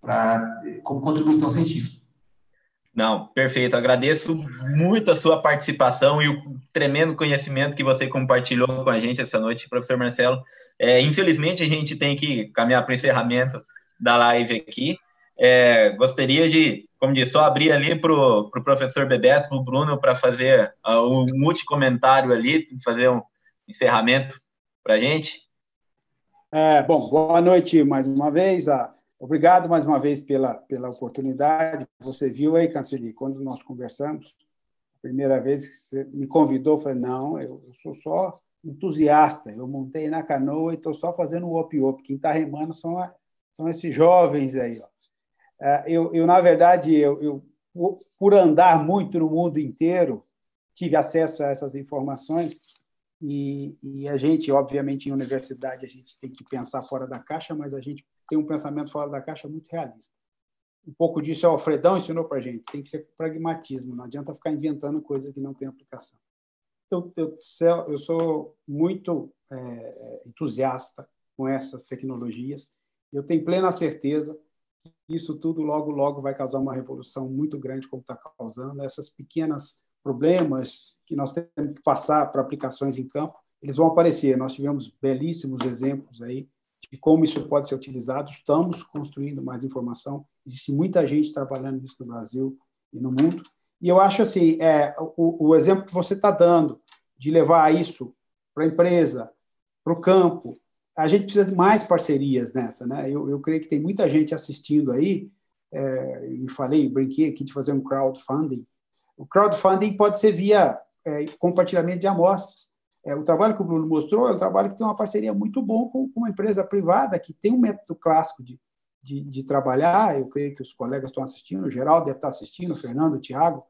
pra, como contribuição científica. Não, perfeito. Agradeço muito a sua participação e o tremendo conhecimento que você compartilhou com a gente essa noite, professor Marcelo. É, infelizmente, a gente tem que caminhar para o encerramento da live aqui. É, gostaria de como disse, só abrir ali para o pro professor Bebeto, para o Bruno, para fazer uh, um multi-comentário ali, fazer um encerramento para a gente. É, bom, boa noite mais uma vez. Ah, obrigado mais uma vez pela, pela oportunidade. Você viu aí, Canceli, quando nós conversamos, primeira vez que você me convidou, eu falei, não, eu, eu sou só entusiasta. Eu montei na canoa e estou só fazendo o op-op. Quem está remando são, a, são esses jovens aí. Ó. É, eu, eu, na verdade, eu, eu, por andar muito no mundo inteiro, tive acesso a essas informações e, e, a gente, obviamente, em universidade, a gente tem que pensar fora da caixa, mas a gente tem um pensamento fora da caixa muito realista. Um pouco disso o Alfredão ensinou para a gente, tem que ser pragmatismo, não adianta ficar inventando coisas que não têm aplicação. Eu, eu, eu sou muito é, entusiasta com essas tecnologias, eu tenho plena certeza que isso tudo logo, logo vai causar uma revolução muito grande, como está causando. Essas pequenas problemas que nós temos que passar para aplicações em campo, eles vão aparecer. Nós tivemos belíssimos exemplos aí de como isso pode ser utilizado. Estamos construindo mais informação. Existe muita gente trabalhando nisso no Brasil e no mundo. E eu acho assim, é, o, o exemplo que você está dando de levar isso para a empresa, para o campo, a gente precisa de mais parcerias nessa, né? Eu, eu creio que tem muita gente assistindo aí, é, e falei, brinquei aqui de fazer um crowdfunding. O crowdfunding pode ser via é, compartilhamento de amostras. É, o trabalho que o Bruno mostrou é um trabalho que tem uma parceria muito bom com, com uma empresa privada que tem um método clássico de, de, de, trabalhar. Eu creio que os colegas estão assistindo, o Geraldo deve estar assistindo, o Fernando, o Tiago.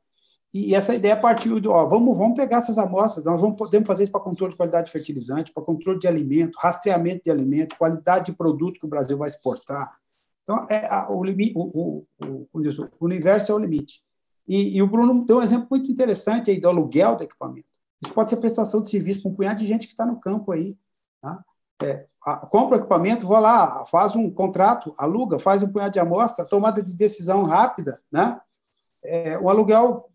E, essa ideia partiu do, ó, vamos, vamos pegar essas amostras, nós vamos, podemos fazer isso para controle de qualidade de fertilizante, para controle de alimento, rastreamento de alimento, qualidade de produto que o Brasil vai exportar. Então, é, a, o, limite, o, o, o, universo é o limite. E, e, o Bruno deu um exemplo muito interessante aí do aluguel do equipamento. Isso pode ser prestação de serviço para um punhado de gente que está no campo aí. Tá? É, compra o equipamento, vou lá, faz um contrato, aluga, faz um punhado de amostra, tomada de decisão rápida. Né? É, o aluguel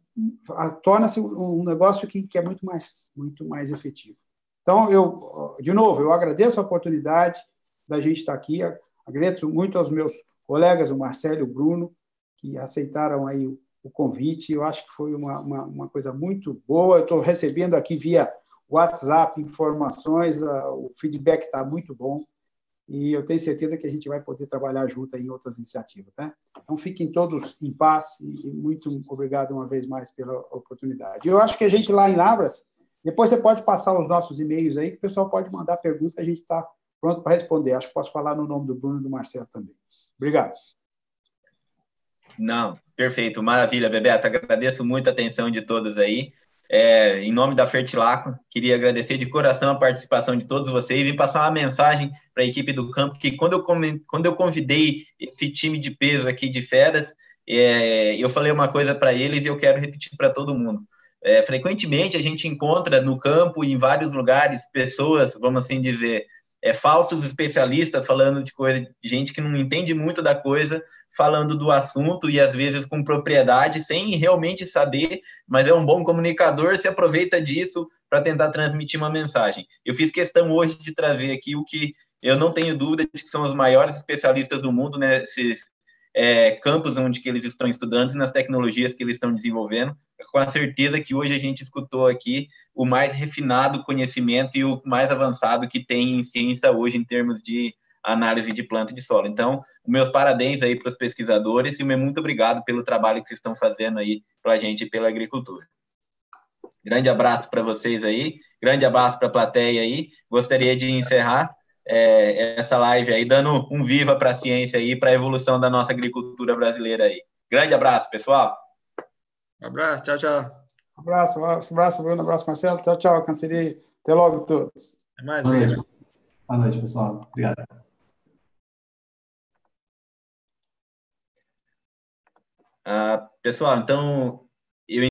torna-se um negócio que, que é muito mais, muito mais efetivo. Então, eu, de novo, eu agradeço a oportunidade da gente estar aqui, agradeço muito aos meus colegas, o Marcelo e o Bruno, que aceitaram aí o, o convite. Eu acho que foi uma, uma, uma coisa muito boa. Eu estou recebendo aqui via WhatsApp informações, o feedback está muito bom e eu tenho certeza que a gente vai poder trabalhar junto em outras iniciativas. Tá? Então, fiquem todos em paz e muito obrigado uma vez mais pela oportunidade. Eu acho que a gente lá em Lavras, depois você pode passar os nossos e-mails aí, que o pessoal pode mandar pergunta, a gente está pronto para responder. Acho que posso falar no nome do Bruno e do Marcelo também. Obrigado. Não, perfeito, maravilha, Bebeto. Agradeço muito a atenção de todos aí. É, em nome da Fertilaco, queria agradecer de coração a participação de todos vocês e passar uma mensagem para a equipe do campo que quando eu, quando eu convidei esse time de peso aqui de feras, é, eu falei uma coisa para eles e eu quero repetir para todo mundo. É, frequentemente a gente encontra no campo e em vários lugares pessoas, vamos assim dizer, é, falsos especialistas falando de coisa, gente que não entende muito da coisa, falando do assunto e às vezes com propriedade, sem realmente saber, mas é um bom comunicador, se aproveita disso para tentar transmitir uma mensagem. Eu fiz questão hoje de trazer aqui o que eu não tenho dúvida de que são os maiores especialistas do mundo nesses é, campos onde que eles estão estudando e nas tecnologias que eles estão desenvolvendo, com a certeza que hoje a gente escutou aqui o mais refinado conhecimento e o mais avançado que tem em ciência hoje em termos de análise de planta de solo. Então, meus parabéns aí para os pesquisadores e meu muito obrigado pelo trabalho que vocês estão fazendo aí para a gente e pela agricultura. Grande abraço para vocês aí, grande abraço para a plateia aí. Gostaria de encerrar é, essa live aí, dando um viva para a ciência aí, para a evolução da nossa agricultura brasileira aí. Grande abraço, pessoal. Um abraço, tchau, tchau. Um abraço, um abraço, Bruno, um abraço, Marcelo. Tchau, tchau, Canceri. Até logo todos. Até mais, Boa noite. Boa noite, pessoal. Obrigado. Uh, pessoal, então